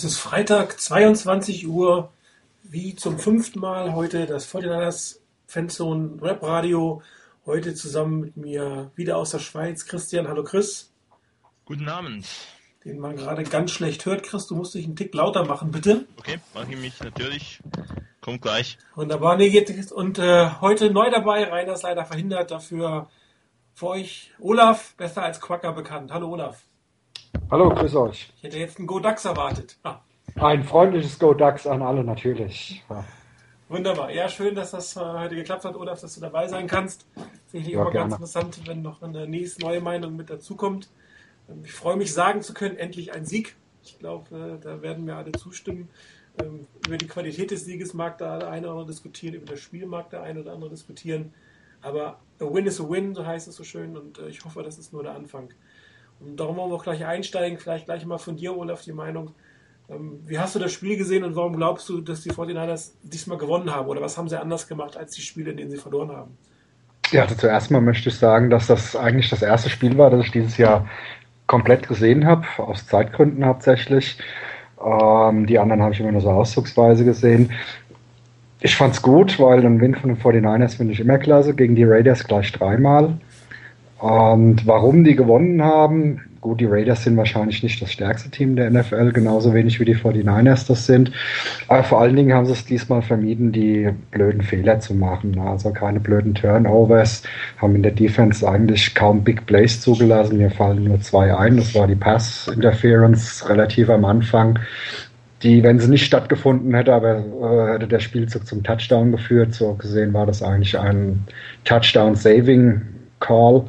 Es ist Freitag, 22 Uhr, wie zum fünften Mal heute das 49ers Fanzone Rap Radio. Heute zusammen mit mir wieder aus der Schweiz Christian. Hallo Chris. Guten Abend. Den man gerade ganz schlecht hört. Chris, du musst dich einen Tick lauter machen, bitte. Okay, mache ich mich natürlich. Kommt gleich. Wunderbar. Nee, geht, und äh, heute neu dabei, Rainer ist leider verhindert, dafür für euch Olaf, besser als Quacker bekannt. Hallo Olaf. Hallo, grüß euch. Ich hätte jetzt einen Go Dax erwartet. Ah. Ein freundliches Go Dax an alle natürlich. Ja. Wunderbar. Ja, schön, dass das äh, heute geklappt hat, Olaf, dass du dabei sein kannst. Sicherlich ja, immer gerne. ganz interessant, wenn noch eine nächste neue Meinung mit dazukommt. Ähm, ich freue mich, sagen zu können, endlich ein Sieg. Ich glaube, äh, da werden wir alle zustimmen. Ähm, über die Qualität des Sieges mag da der eine oder andere diskutieren, über das Spiel mag der eine oder andere diskutieren. Aber a win is a win, so heißt es so schön. Und äh, ich hoffe, das ist nur der Anfang. Darum wollen wir auch gleich einsteigen. Vielleicht gleich mal von dir, Olaf, die Meinung. Ähm, wie hast du das Spiel gesehen und warum glaubst du, dass die 49ers diesmal gewonnen haben? Oder was haben sie anders gemacht als die Spiele, in denen sie verloren haben? Ja, also zuerst mal möchte ich sagen, dass das eigentlich das erste Spiel war, das ich dieses Jahr komplett gesehen habe, aus Zeitgründen hauptsächlich. Ähm, die anderen habe ich immer nur so auszugsweise gesehen. Ich fand's gut, weil ein Win von den 49ers finde ich immer klasse. Gegen die Raiders gleich dreimal. Und warum die gewonnen haben, gut, die Raiders sind wahrscheinlich nicht das stärkste Team der NFL, genauso wenig wie die 49ers das sind. Aber vor allen Dingen haben sie es diesmal vermieden, die blöden Fehler zu machen. Also keine blöden Turnovers, haben in der Defense eigentlich kaum Big Plays zugelassen. Mir fallen nur zwei ein. Das war die Pass Interference relativ am Anfang die, wenn sie nicht stattgefunden hätte, aber äh, hätte der Spielzug zum Touchdown geführt. So gesehen war das eigentlich ein Touchdown-Saving-Call.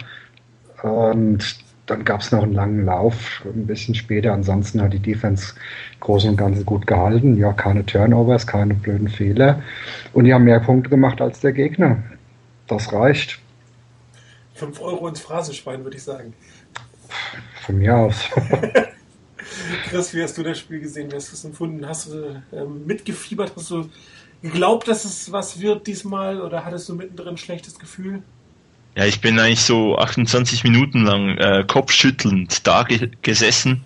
Und dann gab es noch einen langen Lauf, ein bisschen später. Ansonsten hat die Defense groß und ganz gut gehalten. Ja, keine Turnovers, keine blöden Fehler. Und die haben mehr Punkte gemacht als der Gegner. Das reicht. 5 Euro ins Phrasenschwein, würde ich sagen. Von mir aus. Chris, wie hast du das Spiel gesehen? Wie hast du es empfunden? Hast du ähm, mitgefiebert? Hast du geglaubt, dass es was wird diesmal? Oder hattest du mittendrin ein schlechtes Gefühl? Ja, ich bin eigentlich so 28 Minuten lang äh, kopfschüttelnd da ge gesessen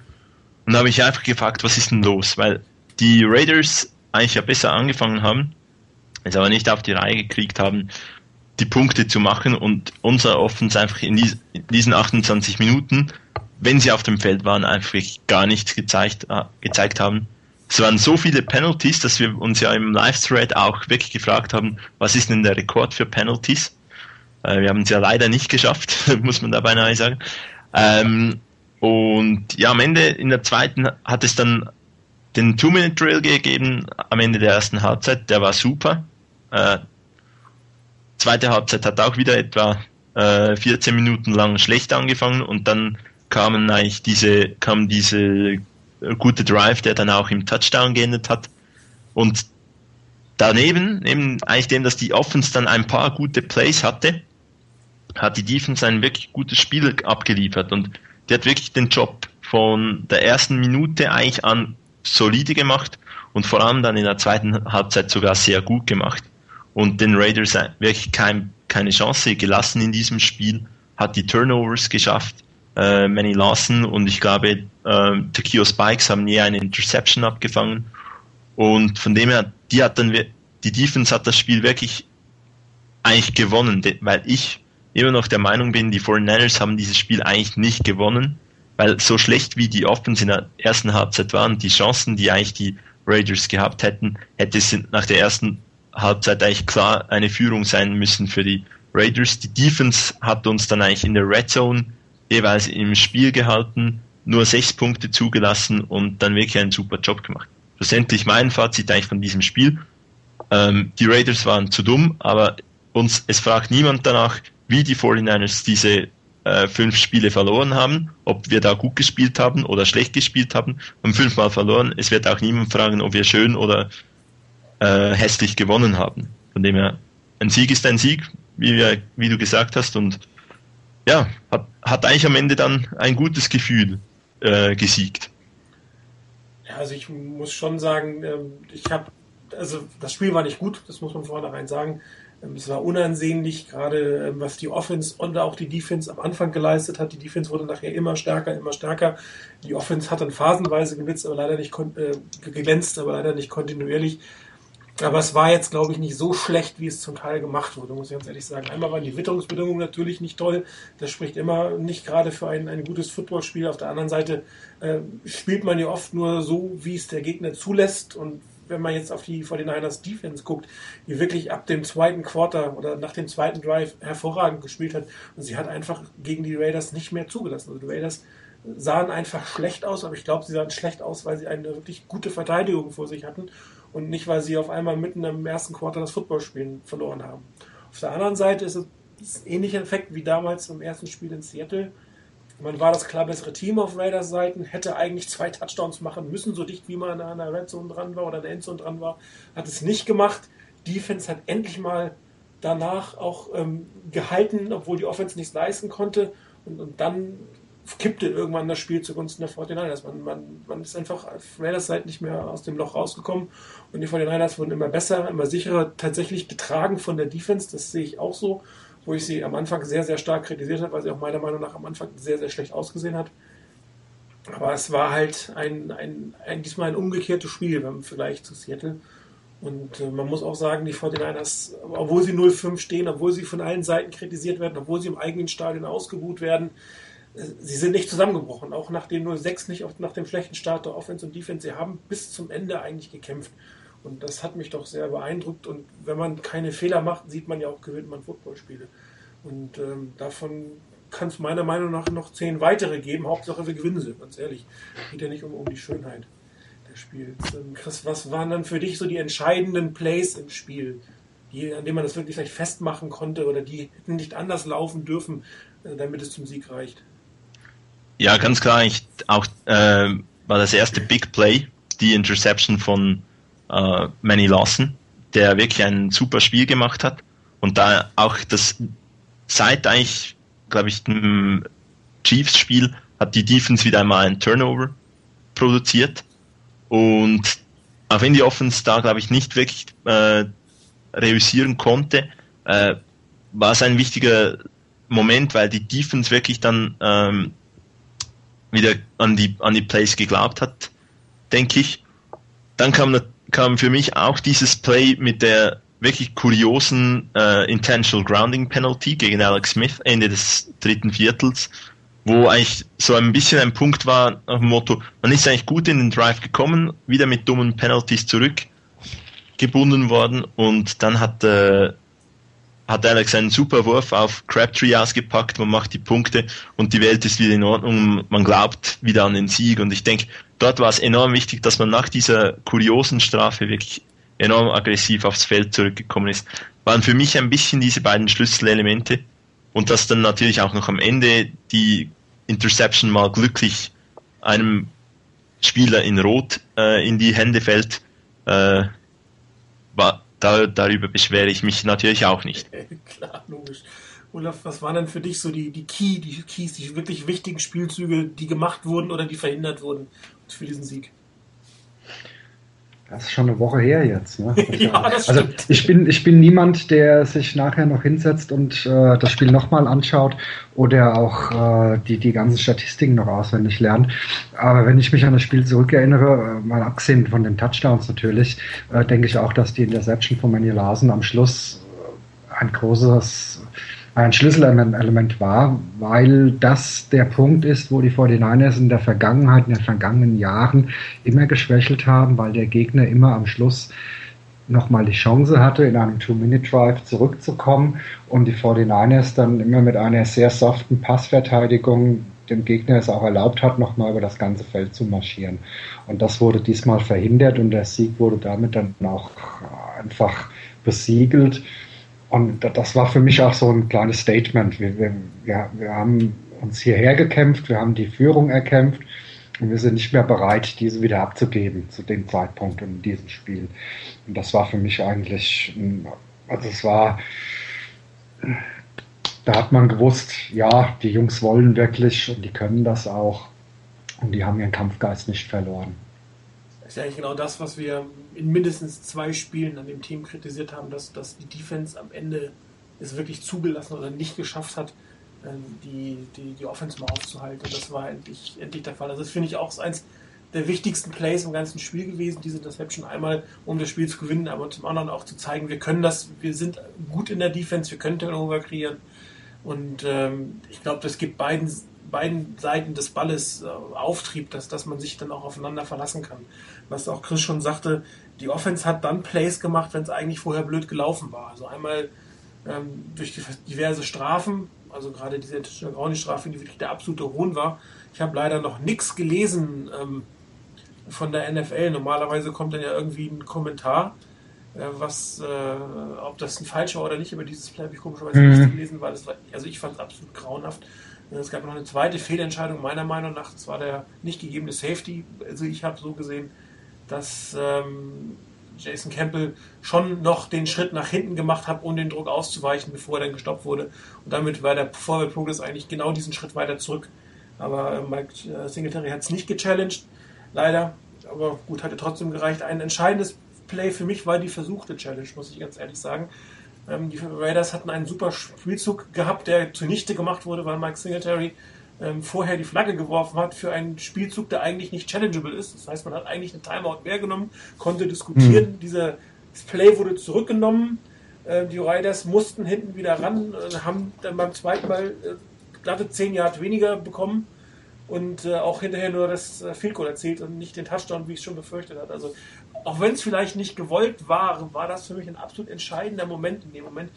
und habe mich einfach gefragt, was ist denn los? Weil die Raiders eigentlich ja besser angefangen haben, es aber nicht auf die Reihe gekriegt haben, die Punkte zu machen und unser Offens einfach in, dies, in diesen 28 Minuten, wenn sie auf dem Feld waren, einfach gar nichts gezeigt, äh, gezeigt haben. Es waren so viele Penalties, dass wir uns ja im Live-Thread auch wirklich gefragt haben, was ist denn der Rekord für Penalties? Äh, wir haben es ja leider nicht geschafft, muss man dabei nahe sagen. Ähm, und ja, am Ende in der zweiten hat es dann den Two-Minute-Drill gegeben, am Ende der ersten Halbzeit, der war super. Äh, zweite Halbzeit hat auch wieder etwa äh, 14 Minuten lang schlecht angefangen und dann kamen eigentlich diese, kam diese gute Drive, der dann auch im Touchdown geendet hat. Und daneben, neben eigentlich dem, dass die Offense dann ein paar gute Plays hatte, hat die Defense ein wirklich gutes Spiel abgeliefert und die hat wirklich den Job von der ersten Minute eigentlich an solide gemacht und vor allem dann in der zweiten Halbzeit sogar sehr gut gemacht. Und den Raiders wirklich kein, keine Chance gelassen in diesem Spiel, hat die Turnovers geschafft, äh, Manny Lawson und ich glaube äh, Takio Spikes haben nie eine Interception abgefangen und von dem her, die hat dann die Defense hat das Spiel wirklich eigentlich gewonnen, weil ich immer noch der Meinung bin, die 49ers haben dieses Spiel eigentlich nicht gewonnen, weil so schlecht wie die Offense in der ersten Halbzeit waren, die Chancen, die eigentlich die Raiders gehabt hätten, hätte es nach der ersten Halbzeit eigentlich klar eine Führung sein müssen für die Raiders. Die Defense hat uns dann eigentlich in der Red Zone jeweils im Spiel gehalten, nur sechs Punkte zugelassen und dann wirklich einen super Job gemacht. Schlussendlich mein Fazit eigentlich von diesem Spiel. Ähm, die Raiders waren zu dumm, aber uns, es fragt niemand danach, wie die 49ers diese äh, fünf Spiele verloren haben, ob wir da gut gespielt haben oder schlecht gespielt haben, haben fünfmal verloren. Es wird auch niemand fragen, ob wir schön oder äh, hässlich gewonnen haben. Von dem her, ein Sieg ist ein Sieg, wie, wir, wie du gesagt hast, und ja, hat, hat eigentlich am Ende dann ein gutes Gefühl äh, gesiegt. Ja, also ich muss schon sagen, ähm, ich habe, also das Spiel war nicht gut, das muss man vornherein sagen. Es war unansehnlich, gerade ähm, was die Offense und auch die Defense am Anfang geleistet hat. Die Defense wurde nachher immer stärker, immer stärker. Die Offense hat dann phasenweise gewitzt, aber leider nicht äh, geglänzt, aber leider nicht kontinuierlich. Aber es war jetzt, glaube ich, nicht so schlecht, wie es zum Teil gemacht wurde, muss ich ganz ehrlich sagen. Einmal waren die Witterungsbedingungen natürlich nicht toll. Das spricht immer nicht gerade für ein, ein gutes Footballspiel. Auf der anderen Seite äh, spielt man ja oft nur so, wie es der Gegner zulässt. Und wenn man jetzt auf die 49ers Defense guckt, die wirklich ab dem zweiten Quarter oder nach dem zweiten Drive hervorragend gespielt hat. Und sie hat einfach gegen die Raiders nicht mehr zugelassen. Also die Raiders sahen einfach schlecht aus, aber ich glaube, sie sahen schlecht aus, weil sie eine wirklich gute Verteidigung vor sich hatten und nicht, weil sie auf einmal mitten im ersten Quartal das Footballspielen verloren haben. Auf der anderen Seite ist es ein ähnlicher Effekt wie damals im ersten Spiel in Seattle. Man war das klar bessere Team auf Raiders Seiten, hätte eigentlich zwei Touchdowns machen müssen, so dicht wie man an der Red Zone dran war oder an der Endzone dran war. Hat es nicht gemacht. Defense hat endlich mal danach auch ähm, gehalten, obwohl die Offense nichts leisten konnte. Und, und dann kippte irgendwann das Spiel zugunsten der 49ers. Man, man, man ist einfach auf Raiders Seite nicht mehr aus dem Loch rausgekommen und die 49ers wurden immer besser, immer sicherer, tatsächlich getragen von der Defense, das sehe ich auch so, wo ich sie am Anfang sehr, sehr stark kritisiert habe, weil sie auch meiner Meinung nach am Anfang sehr, sehr schlecht ausgesehen hat. Aber es war halt ein, ein, ein diesmal ein umgekehrtes Spiel im Vergleich zu Seattle. Und äh, man muss auch sagen, die 49ers, obwohl sie 0-5 stehen, obwohl sie von allen Seiten kritisiert werden, obwohl sie im eigenen Stadion ausgebuht werden, sie sind nicht zusammengebrochen, auch nach dem 0-6 nicht, nach dem schlechten Start der Offense und Defense. Sie haben bis zum Ende eigentlich gekämpft. Und das hat mich doch sehr beeindruckt. Und wenn man keine Fehler macht, sieht man ja auch, gewinnt man Footballspiele. Und ähm, davon kann es meiner Meinung nach noch zehn weitere geben. Hauptsache wir gewinnen sie, ganz ehrlich. Geht ja nicht um, um die Schönheit des Spiels. Ähm, Chris, was waren dann für dich so die entscheidenden Plays im Spiel, die, an denen man das wirklich vielleicht festmachen konnte oder die hätten nicht anders laufen dürfen, äh, damit es zum Sieg reicht? Ja, ganz klar, ich, auch äh, war das erste Big Play, die Interception von äh, Manny Lawson, der wirklich ein super Spiel gemacht hat. Und da auch das seit eigentlich, glaube ich, dem Chiefs-Spiel hat die Defense wieder einmal ein Turnover produziert. Und auch wenn die Offense da, glaube ich, nicht wirklich äh, reüssieren konnte, äh, war es ein wichtiger Moment, weil die Defense wirklich dann ähm, wieder an die, an die Plays geglaubt hat, denke ich. Dann kam, kam für mich auch dieses Play mit der wirklich kuriosen äh, Intentional Grounding Penalty gegen Alex Smith Ende des dritten Viertels, wo eigentlich so ein bisschen ein Punkt war nach dem Motto, man ist eigentlich gut in den Drive gekommen, wieder mit dummen Penalties zurückgebunden worden und dann hat äh, hat Alex einen super Wurf auf Crabtree ausgepackt, man macht die Punkte und die Welt ist wieder in Ordnung, man glaubt wieder an den Sieg und ich denke, dort war es enorm wichtig, dass man nach dieser kuriosen Strafe wirklich enorm aggressiv aufs Feld zurückgekommen ist. Waren für mich ein bisschen diese beiden Schlüsselelemente und dass dann natürlich auch noch am Ende die Interception mal glücklich einem Spieler in Rot äh, in die Hände fällt, äh, war, da, darüber beschwere ich mich natürlich auch nicht. Klar, logisch. Olaf, was waren denn für dich so die, die Key, die Keys, die wirklich wichtigen Spielzüge, die gemacht wurden oder die verhindert wurden für diesen Sieg? Das ist schon eine Woche her jetzt. Ne? ja, also ich bin, ich bin niemand, der sich nachher noch hinsetzt und äh, das Spiel nochmal anschaut oder auch äh, die, die ganzen Statistiken noch auswendig lernt. Aber wenn ich mich an das Spiel zurückerinnere, äh, mal abgesehen von den Touchdowns natürlich, äh, denke ich auch, dass die Interception von Manny Larsen am Schluss ein großes ein Schlüsselelement war, weil das der Punkt ist, wo die 49ers in der Vergangenheit, in den vergangenen Jahren immer geschwächelt haben, weil der Gegner immer am Schluss nochmal die Chance hatte, in einem Two-Minute-Drive zurückzukommen und die 49ers dann immer mit einer sehr soften Passverteidigung dem Gegner es auch erlaubt hat, nochmal über das ganze Feld zu marschieren. Und das wurde diesmal verhindert und der Sieg wurde damit dann auch einfach besiegelt. Und das war für mich auch so ein kleines Statement. Wir, wir, wir, wir haben uns hierher gekämpft, wir haben die Führung erkämpft und wir sind nicht mehr bereit, diese wieder abzugeben zu dem Zeitpunkt in diesem Spiel. Und das war für mich eigentlich, also es war, da hat man gewusst, ja, die Jungs wollen wirklich und die können das auch und die haben ihren Kampfgeist nicht verloren. Ist ja eigentlich genau das, was wir in mindestens zwei Spielen an dem Team kritisiert haben, dass, dass die Defense am Ende es wirklich zugelassen oder nicht geschafft hat, ähm, die, die, die Offense mal aufzuhalten. Das war endlich, endlich der Fall. Also das finde ich auch eins der wichtigsten Plays im ganzen Spiel gewesen, diese Interception einmal, um das Spiel zu gewinnen, aber zum anderen auch zu zeigen, wir können das, wir sind gut in der Defense, wir können Turnover kreieren. Und ähm, ich glaube, das gibt beiden, beiden Seiten des Balles äh, Auftrieb, dass, dass man sich dann auch aufeinander verlassen kann. Was auch Chris schon sagte, die Offense hat dann Plays gemacht, wenn es eigentlich vorher blöd gelaufen war. Also einmal ähm, durch diverse Strafen, also gerade diese Grauni-Strafe, die wirklich der absolute Hohn war. Ich habe leider noch nichts gelesen ähm, von der NFL. Normalerweise kommt dann ja irgendwie ein Kommentar, äh, was, äh, ob das ein falscher oder nicht, aber dieses Play habe ich komischerweise mhm. nicht gelesen, weil es war, also ich fand es absolut grauenhaft. Äh, es gab noch eine zweite Fehlentscheidung meiner Meinung nach, das war der nicht gegebene Safety. Also ich habe so gesehen, dass ähm, Jason Campbell schon noch den Schritt nach hinten gemacht hat, um den Druck auszuweichen, bevor er dann gestoppt wurde. Und damit war der Forward Progress eigentlich genau diesen Schritt weiter zurück. Aber äh, Mike äh, Singletary hat es nicht gechallenged, leider. Aber gut, hatte trotzdem gereicht. Ein entscheidendes Play für mich war die versuchte Challenge, muss ich ganz ehrlich sagen. Ähm, die Raiders hatten einen super Spielzug gehabt, der zunichte gemacht wurde, weil Mike Singletary ähm, vorher die Flagge geworfen hat für einen Spielzug, der eigentlich nicht challengeable ist. Das heißt, man hat eigentlich eine Timeout mehr genommen, konnte diskutieren. Mhm. Dieser Play wurde zurückgenommen. Äh, die Riders mussten hinten wieder ran, äh, haben dann beim zweiten Mal äh, glatte 10 Yard weniger bekommen und äh, auch hinterher nur das äh, Field Goal erzielt und nicht den Touchdown, wie ich es schon befürchtet hatte. Also auch wenn es vielleicht nicht gewollt war, war das für mich ein absolut entscheidender Moment in dem Moment,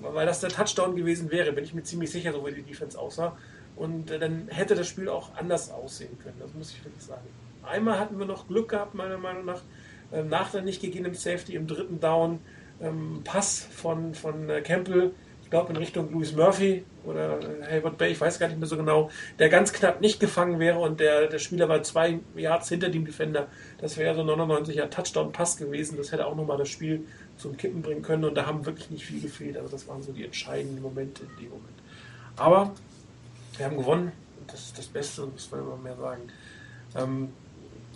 weil das der Touchdown gewesen wäre, bin ich mir ziemlich sicher, so wie die Defense aussah. Und äh, dann hätte das Spiel auch anders aussehen können, das muss ich wirklich sagen. Einmal hatten wir noch Glück gehabt, meiner Meinung nach, äh, nach der nicht gegebenen Safety im dritten Down. Ähm, Pass von, von äh, Campbell, ich glaube in Richtung Louis Murphy oder Hayward Bay, ich weiß gar nicht mehr so genau, der ganz knapp nicht gefangen wäre und der, der Spieler war zwei Yards hinter dem Defender. Das wäre so 99er Touchdown-Pass gewesen. Das hätte auch nochmal das Spiel zum Kippen bringen können und da haben wirklich nicht viel gefehlt. Also das waren so die entscheidenden Momente in dem Moment. Aber wir haben gewonnen. Das ist das Beste, muss man immer mehr sagen. Ähm,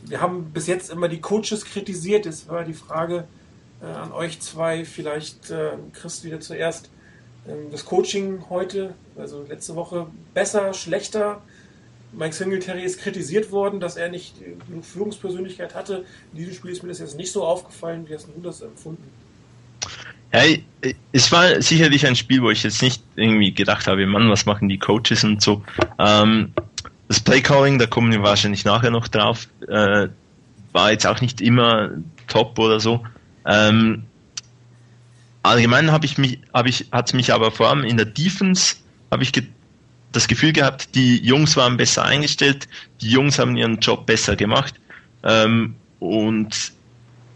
wir haben bis jetzt immer die Coaches kritisiert. Jetzt war die Frage äh, an euch zwei, vielleicht äh, Chris wieder zuerst. Ähm, das Coaching heute, also letzte Woche, besser, schlechter? Mike Singletary ist kritisiert worden, dass er nicht genug Führungspersönlichkeit hatte. In diesem Spiel ist mir das jetzt nicht so aufgefallen. Wie hast du das empfunden? Ja, es war sicherlich ein Spiel, wo ich jetzt nicht irgendwie gedacht habe, Mann, was machen die Coaches und so. Ähm, das Playcalling, da kommen wir wahrscheinlich nachher noch drauf, äh, war jetzt auch nicht immer top oder so. Ähm, allgemein habe ich mich, habe ich, hat mich aber vor allem in der Defense habe ich das Gefühl gehabt, die Jungs waren besser eingestellt, die Jungs haben ihren Job besser gemacht ähm, und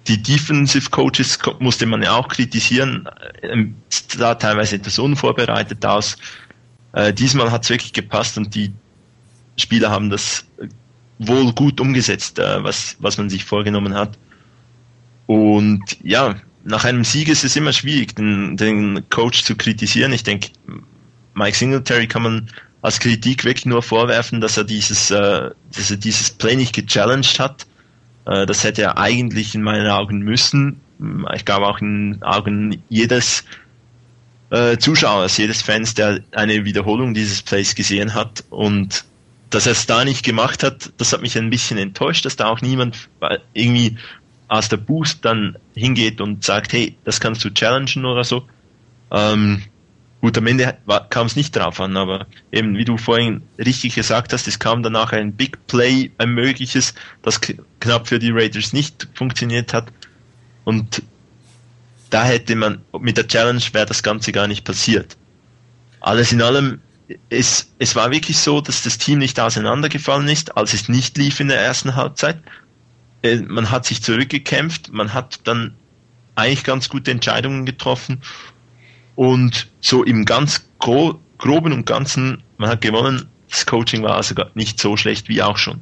die Defensive Coaches musste man ja auch kritisieren, ähm, sah teilweise etwas unvorbereitet aus. Äh, diesmal hat es wirklich gepasst und die Spieler haben das wohl gut umgesetzt, äh, was, was man sich vorgenommen hat. Und ja, nach einem Sieg ist es immer schwierig, den, den Coach zu kritisieren. Ich denke, Mike Singletary kann man als Kritik wirklich nur vorwerfen, dass er dieses, äh, dass er dieses Play nicht gechallenged hat äh, das hätte er eigentlich in meinen Augen müssen. Ich glaube auch in den Augen jedes äh, Zuschauers, jedes Fans, der eine Wiederholung dieses Plays gesehen hat. Und dass er es da nicht gemacht hat, das hat mich ein bisschen enttäuscht, dass da auch niemand irgendwie aus der Boost dann hingeht und sagt, hey, das kannst du challengen oder so. Ähm, Gut, am Ende kam es nicht drauf an, aber eben, wie du vorhin richtig gesagt hast, es kam danach ein Big Play, ein mögliches, das knapp für die Raiders nicht funktioniert hat. Und da hätte man, mit der Challenge wäre das Ganze gar nicht passiert. Alles in allem, es, es war wirklich so, dass das Team nicht auseinandergefallen ist, als es nicht lief in der ersten Halbzeit. Äh, man hat sich zurückgekämpft, man hat dann eigentlich ganz gute Entscheidungen getroffen und so im ganz gro groben und ganzen, man hat gewonnen, das Coaching war also nicht so schlecht wie auch schon.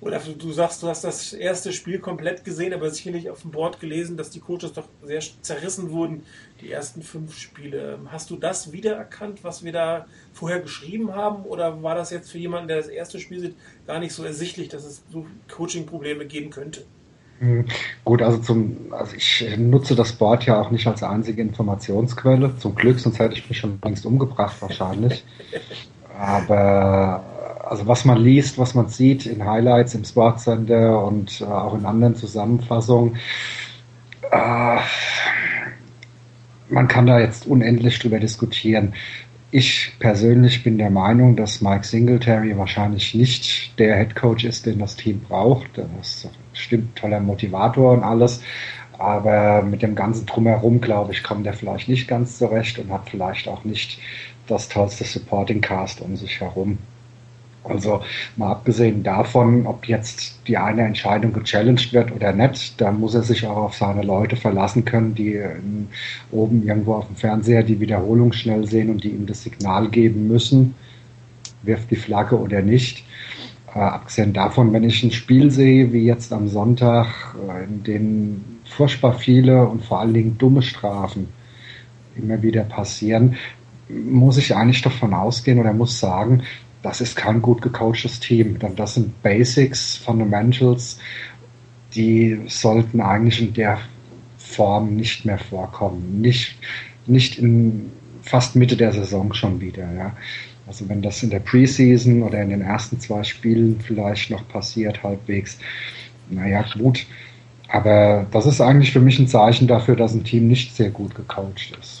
Oder du sagst, du hast das erste Spiel komplett gesehen, aber sicherlich auf dem Board gelesen, dass die Coaches doch sehr zerrissen wurden, die ersten fünf Spiele. Hast du das wiedererkannt, was wir da vorher geschrieben haben? Oder war das jetzt für jemanden, der das erste Spiel sieht, gar nicht so ersichtlich, dass es so Coaching-Probleme geben könnte? Hm, gut, also zum, also ich nutze das Board ja auch nicht als einzige Informationsquelle. Zum Glück, sonst hätte ich mich schon längst umgebracht wahrscheinlich. Aber also was man liest, was man sieht in Highlights im Sportscenter und äh, auch in anderen Zusammenfassungen, äh, man kann da jetzt unendlich drüber diskutieren. Ich persönlich bin der Meinung, dass Mike Singletary wahrscheinlich nicht der Head Coach ist, den das Team braucht. Das stimmt toller Motivator und alles. Aber mit dem ganzen Drumherum, glaube ich, kommt er vielleicht nicht ganz zurecht und hat vielleicht auch nicht das tollste Supporting Cast um sich herum. Also mal abgesehen davon, ob jetzt die eine Entscheidung gechallenged wird oder nicht, da muss er sich auch auf seine Leute verlassen können, die in, oben irgendwo auf dem Fernseher die Wiederholung schnell sehen und die ihm das Signal geben müssen, wirft die Flagge oder nicht. Äh, abgesehen davon, wenn ich ein Spiel sehe, wie jetzt am Sonntag, äh, in dem furchtbar viele und vor allen Dingen dumme Strafen immer wieder passieren, muss ich eigentlich davon ausgehen oder muss sagen, das ist kein gut gecoachtes Team. Denn das sind Basics, Fundamentals, die sollten eigentlich in der Form nicht mehr vorkommen. Nicht, nicht in fast Mitte der Saison schon wieder. Ja. Also wenn das in der Preseason oder in den ersten zwei Spielen vielleicht noch passiert, halbwegs, naja, gut. Aber das ist eigentlich für mich ein Zeichen dafür, dass ein Team nicht sehr gut gecoacht ist.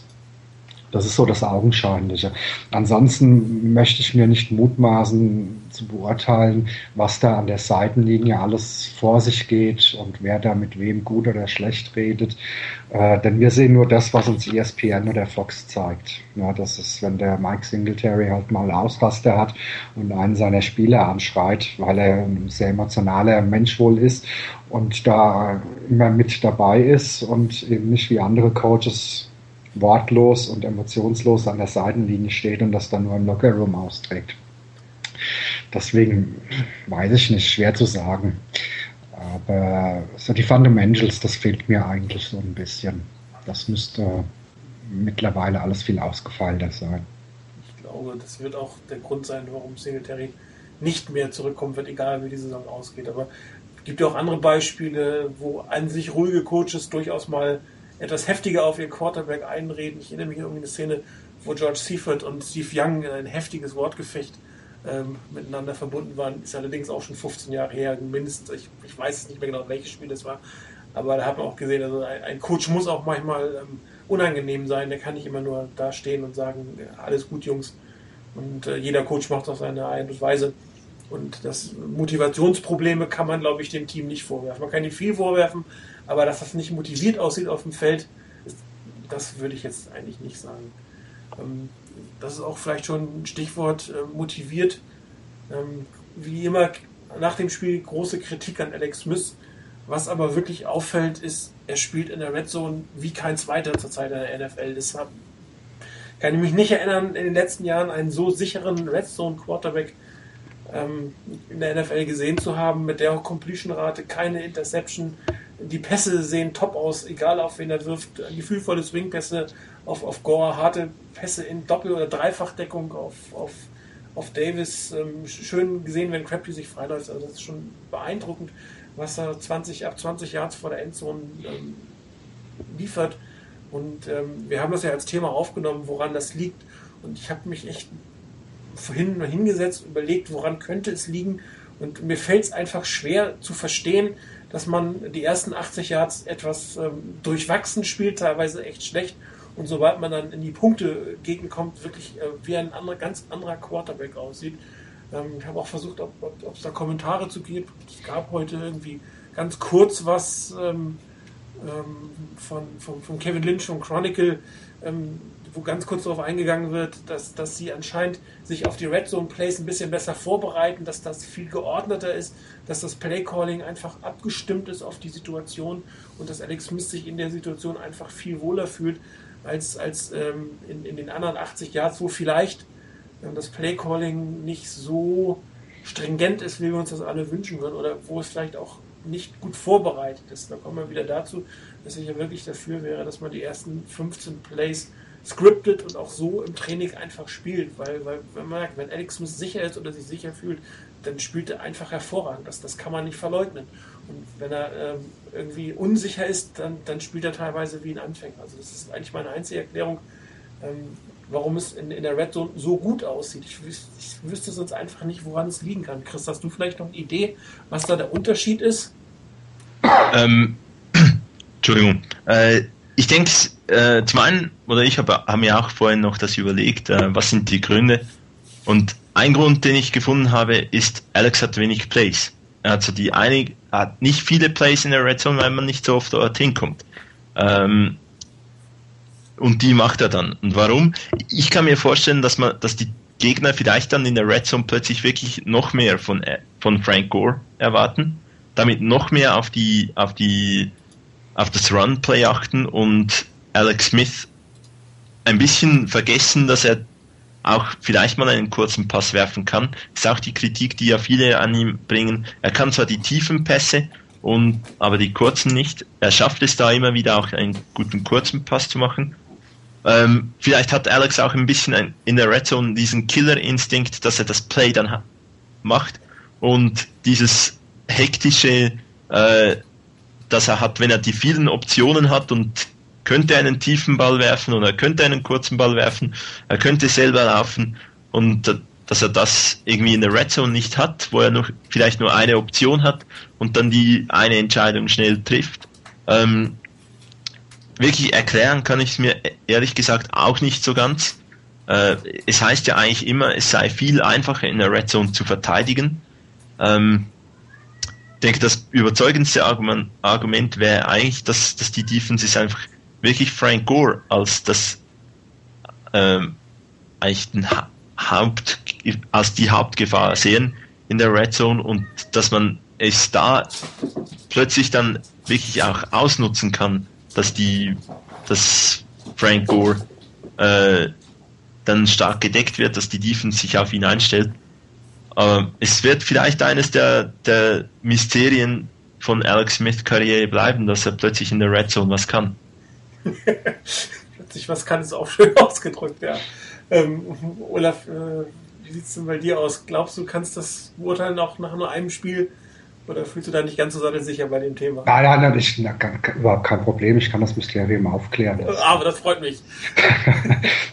Das ist so das Augenscheinliche. Ansonsten möchte ich mir nicht mutmaßen zu beurteilen, was da an der Seitenlinie alles vor sich geht und wer da mit wem gut oder schlecht redet. Äh, denn wir sehen nur das, was uns ESPN oder Fox zeigt. Ja, das ist, wenn der Mike Singletary halt mal Ausraster hat und einen seiner Spieler anschreit, weil er ein sehr emotionaler Mensch wohl ist und da immer mit dabei ist und eben nicht wie andere Coaches wortlos und emotionslos an der Seitenlinie steht und das dann nur im Lockerroom austrägt. Deswegen weiß ich nicht, schwer zu sagen. Aber so die Fundamentals, das fehlt mir eigentlich so ein bisschen. Das müsste mittlerweile alles viel ausgefeilter sein. Ich glaube, das wird auch der Grund sein, warum Singletary nicht mehr zurückkommen wird, egal wie die Saison ausgeht. Aber es gibt ja auch andere Beispiele, wo an sich ruhige Coaches durchaus mal etwas heftiger auf ihren Quarterback einreden. Ich erinnere mich an eine Szene, wo George Seifert und Steve Young ein heftiges Wortgefecht ähm, miteinander verbunden waren. Ist allerdings auch schon 15 Jahre her, mindestens. Ich, ich weiß nicht mehr genau, welches Spiel das war. Aber da hat man auch gesehen, also ein, ein Coach muss auch manchmal ähm, unangenehm sein. Der kann nicht immer nur da stehen und sagen, alles gut, Jungs. Und äh, jeder Coach macht das auf seine Art und Weise. Und das Motivationsprobleme kann man, glaube ich, dem Team nicht vorwerfen. Man kann ihm viel vorwerfen, aber dass das nicht motiviert aussieht auf dem Feld, das würde ich jetzt eigentlich nicht sagen. Ähm, das ist auch vielleicht schon ein Stichwort äh, motiviert. Ähm, wie immer nach dem Spiel große Kritik an Alex Smith. Was aber wirklich auffällt, ist, er spielt in der Red Zone wie kein zweiter zur Zeit der NFL. Das kann ich mich nicht erinnern, in den letzten Jahren einen so sicheren Red Zone Quarterback ähm, in der NFL gesehen zu haben, mit der Completion-Rate, keine Interception, die Pässe sehen top aus, egal auf wen er wirft. Gefühlvolle Swing-Pässe auf, auf Gore, harte Pässe in Doppel- oder Dreifachdeckung auf, auf, auf Davis. Ähm, schön gesehen, wenn Crabtree sich freiläuft. Also das ist schon beeindruckend, was er 20, ab 20 Yards vor der Endzone ähm, liefert. Und ähm, wir haben das ja als Thema aufgenommen, woran das liegt. Und ich habe mich echt vorhin hingesetzt, überlegt, woran könnte es liegen. Und mir fällt es einfach schwer zu verstehen, dass man die ersten 80 Yards etwas ähm, durchwachsen spielt, teilweise echt schlecht. Und sobald man dann in die Punkte gegenkommt, wirklich äh, wie ein anderer, ganz anderer Quarterback aussieht. Ähm, ich habe auch versucht, ob es da Kommentare zu gibt. Es gab heute irgendwie ganz kurz was ähm, ähm von, von, von, Kevin Lynch vom Chronicle, ähm, wo ganz kurz darauf eingegangen wird, dass, dass sie anscheinend sich auf die Red Zone Plays ein bisschen besser vorbereiten, dass das viel geordneter ist, dass das Play Calling einfach abgestimmt ist auf die Situation und dass Alex Smith sich in der Situation einfach viel wohler fühlt als, als ähm, in, in den anderen 80 Yards, wo vielleicht ähm, das Play Calling nicht so stringent ist, wie wir uns das alle wünschen würden oder wo es vielleicht auch nicht gut vorbereitet ist. Da kommen wir wieder dazu, dass ich ja wirklich dafür wäre, dass man die ersten 15 Plays scriptet und auch so im Training einfach spielt, weil, weil wenn man merkt, wenn Alex Smith sicher ist oder sich sicher fühlt, dann spielt er einfach hervorragend. Das, das kann man nicht verleugnen. Und wenn er ähm, irgendwie unsicher ist, dann, dann spielt er teilweise wie ein Anfänger. Also das ist eigentlich meine einzige Erklärung, ähm, warum es in, in der Red Zone so gut aussieht. Ich, ich wüsste sonst einfach nicht, woran es liegen kann. Chris, hast du vielleicht noch eine Idee, was da der Unterschied ist? Ähm, Entschuldigung. Äh, ich denke, äh, zum einen, oder ich habe hab mir auch vorhin noch das überlegt, äh, was sind die Gründe? Und ein Grund, den ich gefunden habe, ist, Alex hat wenig Plays. Er hat so die einig, hat nicht viele Plays in der Red Zone, weil man nicht so oft dorthin kommt. Ähm, und die macht er dann. Und warum? Ich kann mir vorstellen, dass man, dass die Gegner vielleicht dann in der Red Zone plötzlich wirklich noch mehr von, äh, von Frank Gore erwarten, damit noch mehr auf die, auf die, auf das Run-Play achten und Alex Smith ein bisschen vergessen, dass er auch vielleicht mal einen kurzen Pass werfen kann. Ist auch die Kritik, die ja viele an ihm bringen. Er kann zwar die tiefen Pässe und aber die kurzen nicht. Er schafft es da immer wieder auch einen guten kurzen Pass zu machen. Ähm, vielleicht hat Alex auch ein bisschen ein, in der Red Zone diesen Killer-Instinkt, dass er das Play dann macht und dieses hektische, äh, das er hat, wenn er die vielen Optionen hat und könnte einen tiefen Ball werfen oder könnte einen kurzen Ball werfen, er könnte selber laufen und dass er das irgendwie in der Red Zone nicht hat, wo er noch vielleicht nur eine Option hat und dann die eine Entscheidung schnell trifft. Ähm, wirklich erklären kann ich es mir ehrlich gesagt auch nicht so ganz. Äh, es heißt ja eigentlich immer, es sei viel einfacher in der Red Zone zu verteidigen. Ähm, ich denke, das überzeugendste Argument, wäre eigentlich, dass, dass die Defenses einfach wirklich Frank Gore als das ähm, eigentlich den ha Haupt, als die Hauptgefahr sehen in der Red Zone und dass man es da plötzlich dann wirklich auch ausnutzen kann dass die, dass Frank Gore äh, dann stark gedeckt wird, dass die Defense sich auf ihn einstellt. Aber es wird vielleicht eines der, der Mysterien von Alex Smith Karriere bleiben, dass er plötzlich in der Red Zone was kann. plötzlich was kann, ist auch schön ausgedrückt, ja. Ähm, Olaf, äh, wie sieht es denn bei dir aus? Glaubst du, kannst das beurteilen auch nach nur einem Spiel? Oder fühlst du da nicht ganz so sattelsicher bei dem Thema? Nein, nein, nein, ich, na, überhaupt kein Problem. Ich kann das Mysterium aufklären. Aber das freut mich.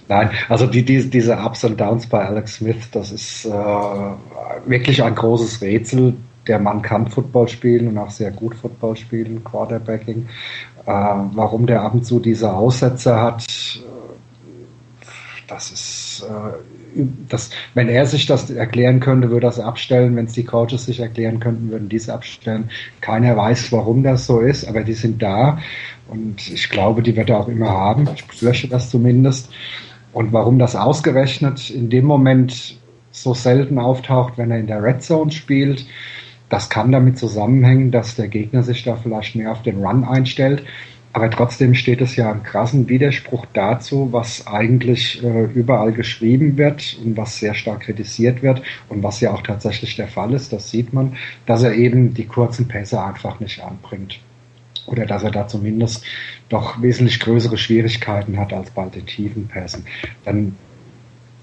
nein, also die, die, diese Ups und Downs bei Alex Smith, das ist äh, wirklich ein großes Rätsel. Der Mann kann Football spielen und auch sehr gut Football spielen, Quarterbacking. Äh, warum der ab und zu diese Aussätze hat, das ist äh, das, wenn er sich das erklären könnte, würde es abstellen. Wenn es die Coaches sich erklären könnten, würden die es abstellen. Keiner weiß, warum das so ist, aber die sind da. Und ich glaube, die wird er auch immer haben. Ich befürchte das zumindest. Und warum das ausgerechnet in dem Moment so selten auftaucht, wenn er in der Red Zone spielt, das kann damit zusammenhängen, dass der Gegner sich da vielleicht mehr auf den Run einstellt. Aber trotzdem steht es ja im krassen Widerspruch dazu, was eigentlich äh, überall geschrieben wird und was sehr stark kritisiert wird und was ja auch tatsächlich der Fall ist, das sieht man, dass er eben die kurzen Pässe einfach nicht anbringt. Oder dass er da zumindest doch wesentlich größere Schwierigkeiten hat als bei den tiefen Pässen. Denn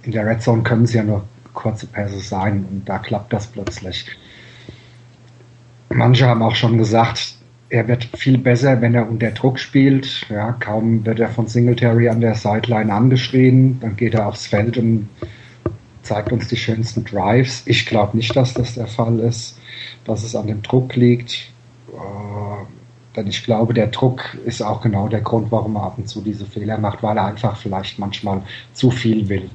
in der Red Zone können es ja nur kurze Pässe sein und da klappt das plötzlich. Manche haben auch schon gesagt, er wird viel besser, wenn er unter Druck spielt. Ja, kaum wird er von Singletary an der Sideline angeschrien, dann geht er aufs Feld und zeigt uns die schönsten Drives. Ich glaube nicht, dass das der Fall ist, dass es an dem Druck liegt. Äh, denn ich glaube, der Druck ist auch genau der Grund, warum er ab und zu diese Fehler macht, weil er einfach vielleicht manchmal zu viel will.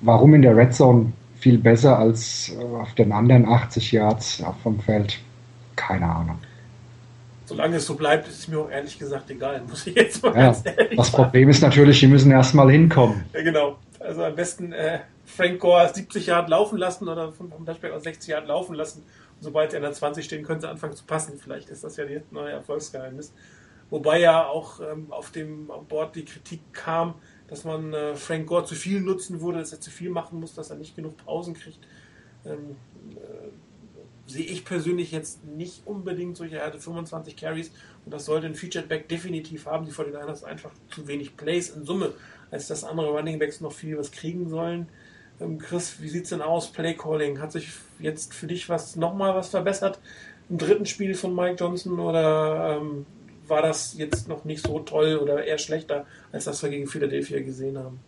Warum in der Red Zone viel besser als auf den anderen 80 Yards vom Feld? Keine Ahnung solange es so bleibt, ist mir auch ehrlich gesagt egal, muss ich jetzt mal ja, ganz ehrlich Das. Problem ist natürlich, die müssen erstmal hinkommen. Ja, genau. Also am besten äh, Frank Gore 70 Jahre laufen lassen oder vom Flashback aus 60 Jahre laufen lassen. Und sobald sie an der 20 stehen, können sie anfangen zu passen. Vielleicht ist das ja das neue Erfolgsgeheimnis. Wobei ja auch ähm, auf dem Board die Kritik kam, dass man äh, Frank Gore zu viel nutzen würde, dass er zu viel machen muss, dass er nicht genug Pausen kriegt. Ähm, äh, sehe ich persönlich jetzt nicht unbedingt solche, er hatte 25 Carries und das sollte ein Featured Back definitiv haben. Die 49ers einfach zu wenig Plays in Summe, als dass andere Running Backs noch viel was kriegen sollen. Ähm, Chris, wie sieht's denn aus? Play Calling, hat sich jetzt für dich was nochmal was verbessert? im dritten Spiel von Mike Johnson oder ähm, war das jetzt noch nicht so toll oder eher schlechter, als das wir gegen Philadelphia gesehen haben?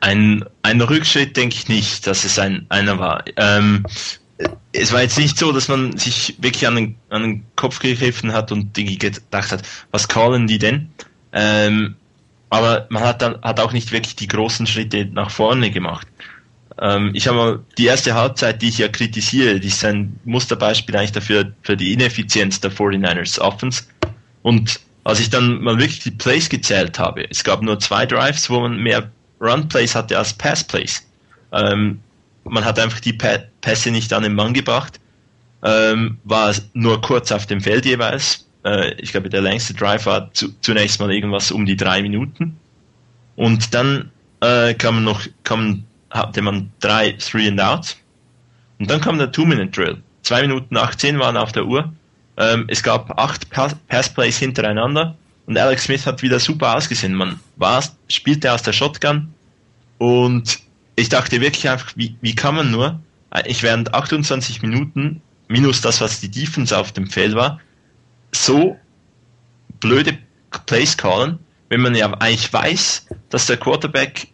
Ein, ein Rückschritt denke ich nicht, dass es ein, einer war. Ähm, es war jetzt nicht so, dass man sich wirklich an den, an den Kopf gegriffen hat und gedacht hat, was callen die denn? Ähm, aber man hat dann hat auch nicht wirklich die großen Schritte nach vorne gemacht. Ähm, ich habe die erste Halbzeit, die ich ja kritisiere, die ist ein Musterbeispiel eigentlich dafür für die Ineffizienz der 49ers Offense. Und als ich dann mal wirklich die Plays gezählt habe, es gab nur zwei Drives, wo man mehr Run Plays hatte als Pass Plays. Ähm, man hat einfach die Pässe nicht an den Mann gebracht, ähm, war nur kurz auf dem Feld jeweils. Äh, ich glaube, der längste Drive war zu, zunächst mal irgendwas um die drei Minuten. Und dann äh, kam noch, kam hatte man drei Three and Outs. Und dann kam der Two-Minute-Drill. Zwei Minuten 18 waren auf der Uhr. Ähm, es gab acht Pass-Plays hintereinander. Und Alex Smith hat wieder super ausgesehen. Man war, spielte aus der Shotgun. Und ich dachte wirklich einfach, wie, wie kann man nur, ich während 28 Minuten, minus das, was die Defense auf dem Feld war, so blöde Plays callen, wenn man ja eigentlich weiß, dass der Quarterback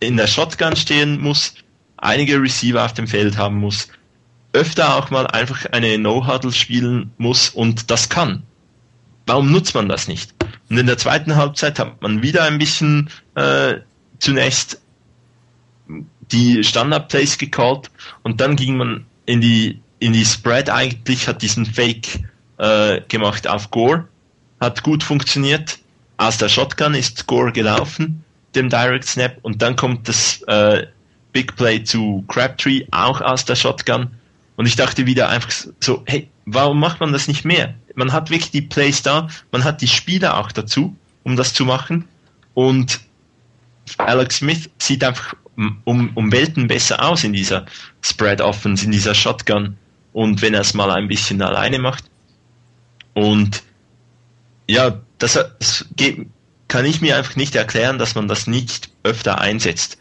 in der Shotgun stehen muss, einige Receiver auf dem Feld haben muss, öfter auch mal einfach eine No-Huddle spielen muss und das kann. Warum nutzt man das nicht? Und in der zweiten Halbzeit hat man wieder ein bisschen äh, zunächst die Standard-Plays gecallt und dann ging man in die, in die Spread eigentlich, hat diesen Fake äh, gemacht auf Gore, hat gut funktioniert. Aus der Shotgun ist Gore gelaufen dem Direct Snap und dann kommt das äh, Big Play zu Crabtree auch aus der Shotgun und ich dachte wieder einfach so, hey, warum macht man das nicht mehr? Man hat wirklich die Plays da, man hat die Spieler auch dazu, um das zu machen und Alex Smith sieht einfach um, um Welten besser aus in dieser Spread Offense, in dieser Shotgun und wenn er es mal ein bisschen alleine macht und ja, das, das geht, kann ich mir einfach nicht erklären, dass man das nicht öfter einsetzt.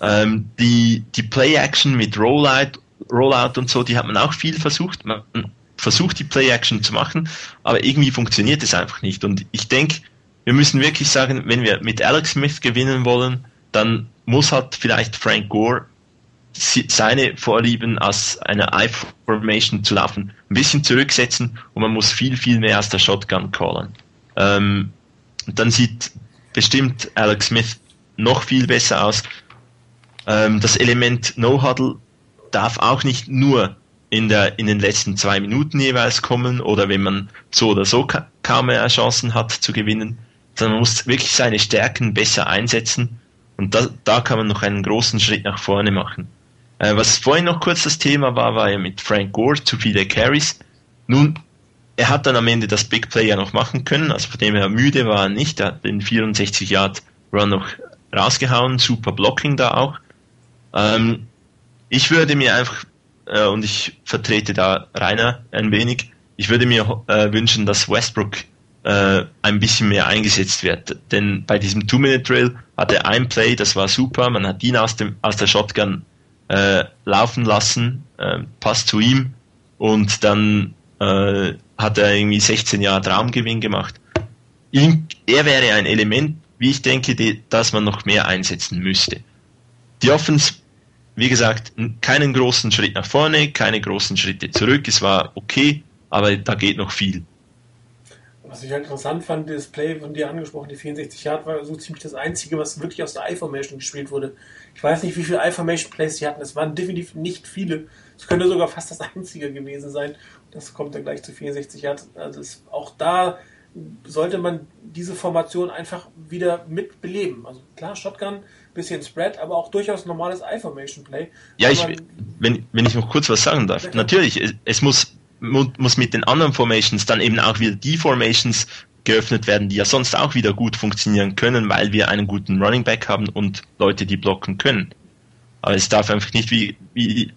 Ähm, die die Play-Action mit Rollout, Rollout und so, die hat man auch viel versucht. Man versucht die Play-Action zu machen, aber irgendwie funktioniert es einfach nicht. Und ich denke, wir müssen wirklich sagen, wenn wir mit Alex Smith gewinnen wollen, dann muss halt vielleicht Frank Gore seine Vorlieben als eine I-Formation zu laufen ein bisschen zurücksetzen und man muss viel, viel mehr aus der Shotgun callen. Ähm, dann sieht bestimmt Alex Smith noch viel besser aus. Ähm, das Element No-Huddle darf auch nicht nur in, der, in den letzten zwei Minuten jeweils kommen oder wenn man so oder so ka kaum mehr Chancen hat zu gewinnen, sondern man muss wirklich seine Stärken besser einsetzen und da, da kann man noch einen großen Schritt nach vorne machen. Äh, was vorhin noch kurz das Thema war, war ja mit Frank Gore zu viele Carries. Nun, er hat dann am Ende das Big Play ja noch machen können, also von dem er müde war nicht, er hat den 64 Yard Run noch rausgehauen, super Blocking da auch. Ähm, ich würde mir einfach, äh, und ich vertrete da Rainer ein wenig, ich würde mir äh, wünschen, dass Westbrook äh, ein bisschen mehr eingesetzt wird. Denn bei diesem Two-Minute-Drill hat er ein Play, das war super, man hat ihn aus, dem, aus der Shotgun äh, laufen lassen, äh, passt zu ihm und dann äh, hat er irgendwie 16 Jahre Traumgewinn gemacht. Ihn, er wäre ein Element, wie ich denke, die, das man noch mehr einsetzen müsste. Die Offense, wie gesagt, keinen großen Schritt nach vorne, keine großen Schritte zurück. Es war okay, aber da geht noch viel. Was ich interessant fand, das Play von dir angesprochen, die 64 Yard war so ziemlich das einzige, was wirklich aus der I-Formation gespielt wurde. Ich weiß nicht, wie viele I-Formation Plays sie hatten. Es waren definitiv nicht viele. Es könnte sogar fast das einzige gewesen sein. Das kommt dann gleich zu 64 Yards. Also ist, auch da sollte man diese Formation einfach wieder mit beleben. Also klar, Shotgun, bisschen Spread, aber auch durchaus normales I-Formation-Play. Ja, ich, wenn, wenn ich noch kurz was sagen darf. Natürlich, es, es muss, muss mit den anderen Formations dann eben auch wieder die Formations geöffnet werden, die ja sonst auch wieder gut funktionieren können, weil wir einen guten Running Back haben und Leute, die blocken können. Aber es darf einfach nicht wie, wie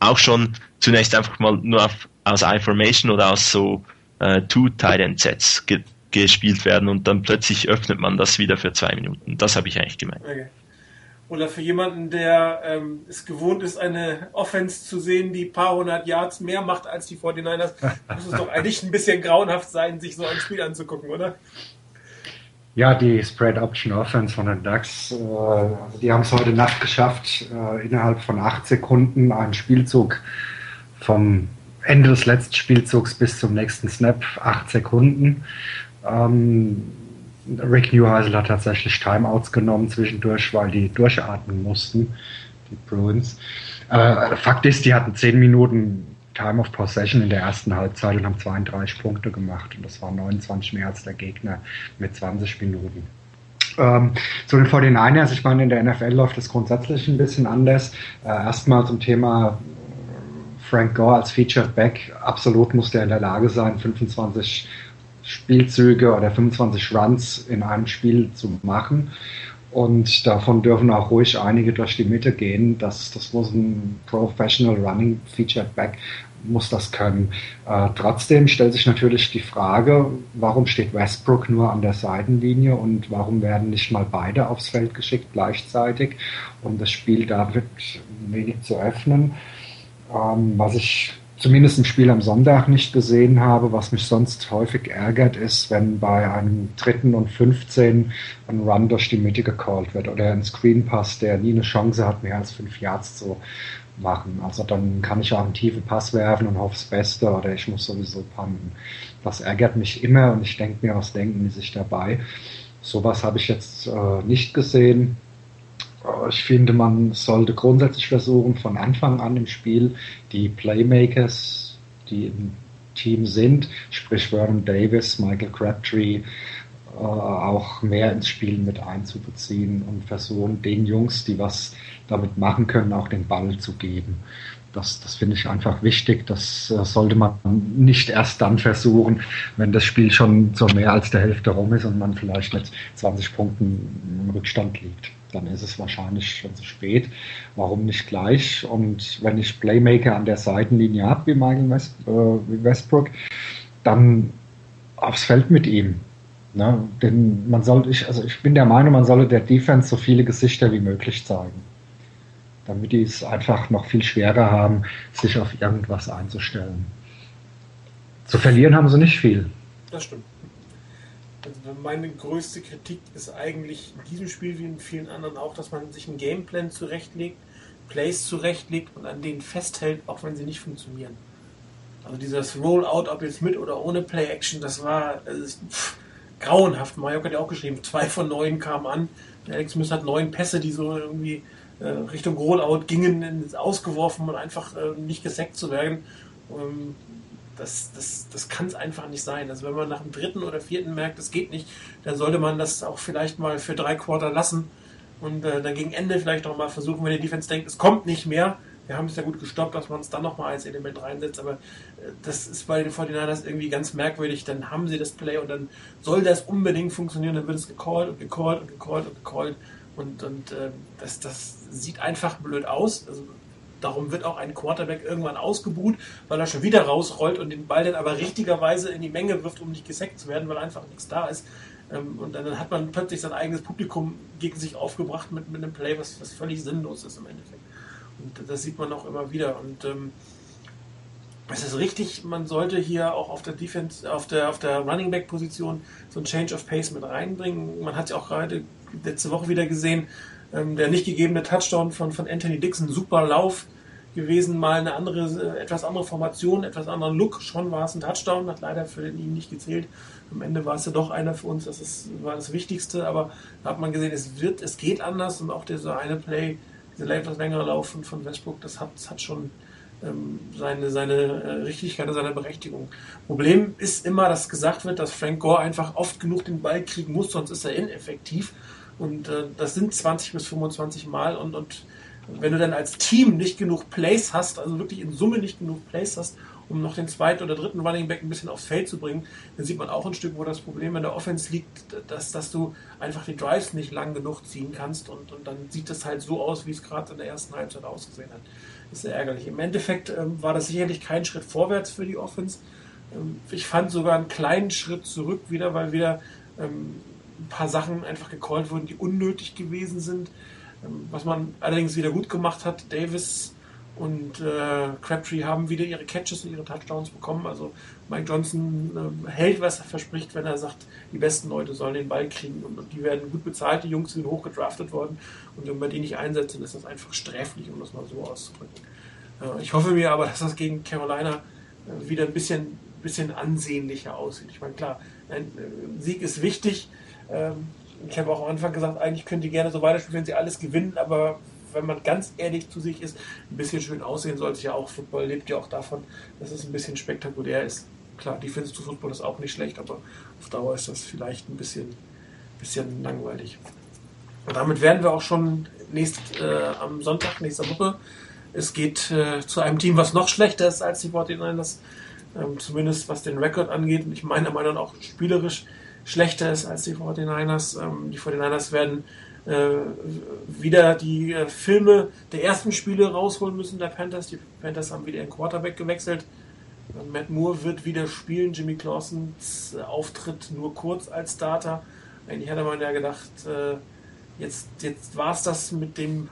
auch schon zunächst einfach mal nur auf aus I-Formation oder aus so äh, Two-Tight-End-Sets ge gespielt werden und dann plötzlich öffnet man das wieder für zwei Minuten. Das habe ich eigentlich gemeint. Okay. Oder für jemanden, der ähm, es gewohnt ist, eine Offense zu sehen, die paar hundert Yards mehr macht als die 49ers, muss es doch eigentlich ein bisschen grauenhaft sein, sich so ein Spiel anzugucken, oder? Ja, die Spread Option Offense von den Ducks, äh, die haben es heute Nacht geschafft, äh, innerhalb von acht Sekunden einen Spielzug vom Ende des letzten Spielzugs bis zum nächsten Snap, acht Sekunden. Ähm, Rick Newheisel hat tatsächlich Timeouts genommen zwischendurch, weil die durchatmen mussten, die Bruins. Äh, Fakt ist, die hatten 10 Minuten Time of Possession in der ersten Halbzeit und haben 32 Punkte gemacht. Und das war 29 mehr als der Gegner mit 20 Minuten. Ähm, zu den 49ers, ich meine, in der NFL läuft das grundsätzlich ein bisschen anders. Äh, erstmal zum Thema Frank Gore als Featured Back. Absolut muss der in der Lage sein, 25 Spielzüge oder 25 Runs in einem Spiel zu machen. Und davon dürfen auch ruhig einige durch die Mitte gehen. Das, das muss ein Professional Running Featured Back muss das können. Äh, trotzdem stellt sich natürlich die Frage, warum steht Westbrook nur an der Seitenlinie und warum werden nicht mal beide aufs Feld geschickt gleichzeitig, um das Spiel damit wenig zu öffnen. Ähm, was ich zumindest im Spiel am Sonntag nicht gesehen habe. Was mich sonst häufig ärgert, ist, wenn bei einem dritten und 15 ein Run durch die Mitte gecallt wird oder ein Screenpass, der nie eine Chance hat, mehr als fünf Yards zu machen. Also dann kann ich auch einen tiefen Pass werfen und hoffe das Beste oder ich muss sowieso panten. Das ärgert mich immer und ich denke mir, was denken die sich dabei? Sowas habe ich jetzt äh, nicht gesehen. Ich finde, man sollte grundsätzlich versuchen, von Anfang an im Spiel die Playmakers, die im Team sind, sprich Vernon Davis, Michael Crabtree, äh, auch mehr ins Spiel mit einzubeziehen und versuchen, den Jungs, die was damit machen können, auch den Ball zu geben. Das, das finde ich einfach wichtig. Das sollte man nicht erst dann versuchen, wenn das Spiel schon so mehr als der Hälfte rum ist und man vielleicht mit 20 Punkten im Rückstand liegt dann ist es wahrscheinlich schon zu spät. Warum nicht gleich? Und wenn ich Playmaker an der Seitenlinie habe, wie Michael äh, Westbrook, dann aufs Feld mit ihm. Ne? Denn man soll, ich, also ich bin der Meinung, man solle der Defense so viele Gesichter wie möglich zeigen. Damit die es einfach noch viel schwerer haben, sich auf irgendwas einzustellen. Zu verlieren haben sie nicht viel. Das stimmt. Also meine größte Kritik ist eigentlich in diesem Spiel wie in vielen anderen auch, dass man sich einen Gameplan zurechtlegt, Plays zurechtlegt und an denen festhält, auch wenn sie nicht funktionieren. Also dieses Rollout, ob jetzt mit oder ohne Play-Action, das war also pff, grauenhaft. Majok hat ja auch geschrieben, zwei von neun kamen an. Der Alex Smith hat neun Pässe, die so irgendwie äh, Richtung Rollout gingen, ausgeworfen und einfach äh, nicht gesackt zu werden. Ähm, das, das, das kann es einfach nicht sein. Also wenn man nach dem dritten oder vierten merkt, das geht nicht, dann sollte man das auch vielleicht mal für drei Quarter lassen und äh, dann gegen Ende vielleicht noch mal versuchen, wenn die Defense denkt, es kommt nicht mehr. Wir haben es ja gut gestoppt, dass man es dann noch mal als Element reinsetzt, aber äh, das ist bei den 49ers irgendwie ganz merkwürdig. Dann haben sie das Play und dann soll das unbedingt funktionieren, dann wird es gecallt und gecallt und gecallt und gecallt und, und äh, das, das sieht einfach blöd aus. Also Darum wird auch ein Quarterback irgendwann ausgebuht, weil er schon wieder rausrollt und den Ball dann aber richtigerweise in die Menge wirft, um nicht gesackt zu werden, weil einfach nichts da ist. Ähm, und dann hat man plötzlich sein eigenes Publikum gegen sich aufgebracht mit, mit einem Play, was, was völlig sinnlos ist im Endeffekt. Und das sieht man auch immer wieder. Und ähm, es ist richtig, man sollte hier auch auf der Defense, auf der, auf der Running Back Position so ein Change of Pace mit reinbringen. Man hat ja auch gerade letzte Woche wieder gesehen, ähm, der nicht gegebene Touchdown von, von Anthony Dixon, super Lauf gewesen, mal eine andere, äh, etwas andere Formation, etwas anderen Look. Schon war es ein Touchdown, hat leider für ihn nicht gezählt. Am Ende war es ja doch einer für uns, das ist, war das Wichtigste, aber da hat man gesehen, es wird, es geht anders und auch dieser eine Play, dieser etwas längere Lauf von, von Westbrook, das hat, das hat schon ähm, seine, seine äh, Richtigkeit und seine Berechtigung. Problem ist immer, dass gesagt wird, dass Frank Gore einfach oft genug den Ball kriegen muss, sonst ist er ineffektiv. Und äh, das sind 20 bis 25 Mal und, und wenn du dann als Team nicht genug Plays hast, also wirklich in Summe nicht genug Plays hast, um noch den zweiten oder dritten Running Back ein bisschen aufs Feld zu bringen, dann sieht man auch ein Stück, wo das Problem in der Offense liegt, dass, dass du einfach die Drives nicht lang genug ziehen kannst und, und dann sieht es halt so aus, wie es gerade in der ersten Halbzeit ausgesehen hat. Das ist sehr ärgerlich. Im Endeffekt ähm, war das sicherlich kein Schritt vorwärts für die Offense. Ähm, ich fand sogar einen kleinen Schritt zurück wieder, weil wieder ähm, ein paar Sachen einfach gecallt wurden, die unnötig gewesen sind. Ähm, was man allerdings wieder gut gemacht hat, Davis und äh, Crabtree haben wieder ihre Catches und ihre Touchdowns bekommen. Also Mike Johnson äh, hält, was er verspricht, wenn er sagt, die besten Leute sollen den Ball kriegen und, und die werden gut bezahlt. Die Jungs sind hoch gedraftet worden und wenn man die nicht einsetzen, ist das einfach sträflich, um das mal so auszudrücken. Äh, ich hoffe mir aber, dass das gegen Carolina äh, wieder ein bisschen, bisschen ansehnlicher aussieht. Ich meine, klar, ein äh, Sieg ist wichtig. Ähm, ich habe auch am Anfang gesagt, eigentlich können die gerne so weiterspielen, wenn sie alles gewinnen, aber wenn man ganz ehrlich zu sich ist, ein bisschen schön aussehen sollte ja auch. Football lebt ja auch davon, dass es ein bisschen spektakulär ist. Klar, Defense zu Football ist auch nicht schlecht, aber auf Dauer ist das vielleicht ein bisschen, bisschen langweilig. Und damit werden wir auch schon nächst, äh, am Sonntag nächster Woche. Es geht äh, zu einem Team, was noch schlechter ist als die 49ers, ähm, zumindest was den Rekord angeht. Und ich meine Meinung auch spielerisch schlechter ist als die 49ers. Ähm, die 49ers werden äh, wieder die äh, Filme der ersten Spiele rausholen müssen der Panthers. Die Panthers haben wieder ihren Quarterback gewechselt. Äh, Matt Moore wird wieder spielen. Jimmy Clausens äh, Auftritt nur kurz als Starter. Eigentlich hatte man ja gedacht, äh, jetzt, jetzt war es das mit dem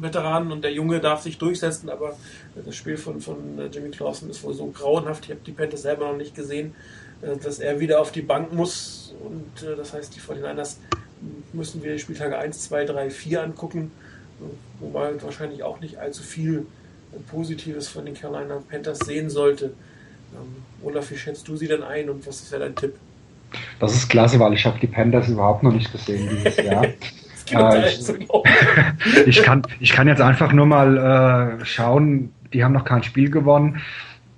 Veteranen und der Junge darf sich durchsetzen, aber das Spiel von, von Jimmy Clausen ist wohl so grauenhaft. Ich habe die Panthers selber noch nicht gesehen, dass er wieder auf die Bank muss und das heißt, die 49ers müssen wir Spieltage 1, 2, 3, 4 angucken, wo man wahrscheinlich auch nicht allzu viel Positives von den Carolina Panthers sehen sollte. Ähm, Olaf, wie schätzt du sie denn ein und was ist ja dein Tipp? Das ist klasse, weil ich habe die Panthers überhaupt noch nicht gesehen dieses Jahr. äh, ich, ich, kann, ich kann jetzt einfach nur mal äh, schauen, die haben noch kein Spiel gewonnen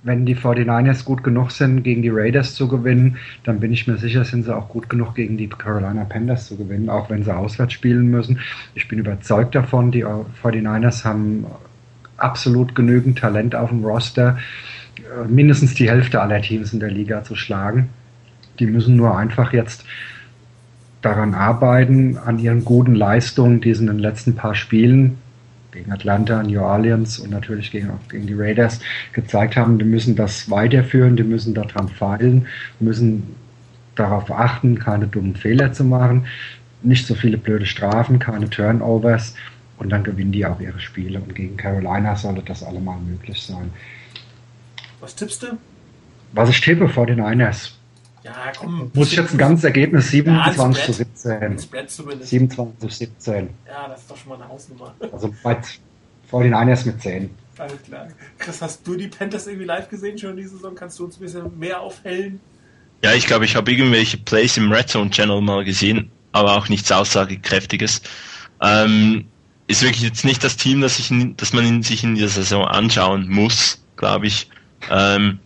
wenn die 49ers gut genug sind, gegen die Raiders zu gewinnen, dann bin ich mir sicher, sind sie auch gut genug, gegen die Carolina Panthers zu gewinnen, auch wenn sie auswärts spielen müssen. Ich bin überzeugt davon, die 49ers haben absolut genügend Talent auf dem Roster, äh, mindestens die Hälfte aller Teams in der Liga zu schlagen. Die müssen nur einfach jetzt daran arbeiten, an ihren guten Leistungen, die sie in den letzten paar Spielen gegen Atlanta, New Orleans und natürlich gegen, gegen die Raiders gezeigt haben, die müssen das weiterführen, die müssen daran feilen, müssen darauf achten, keine dummen Fehler zu machen, nicht so viele blöde Strafen, keine Turnovers und dann gewinnen die auch ihre Spiele. Und gegen Carolina sollte das allemal möglich sein. Was tippst du? Was ich tippe vor den Niners. Ja, komm. Muss ich jetzt ein ganzes Ergebnis 27 ja, zu 17. 27 zu 17. Ja, das ist doch schon mal eine Hausnummer. Also bei vor den Niners mit 10. Alles klar. Chris, hast du die Panthers irgendwie live gesehen schon diese Saison? Kannst du uns ein bisschen mehr aufhellen? Ja, ich glaube, ich habe irgendwelche Plays im Red Zone Channel mal gesehen, aber auch nichts Aussagekräftiges. Ähm, ist wirklich jetzt nicht das Team, das, ich, das man sich in dieser Saison anschauen muss, glaube ich. Ähm,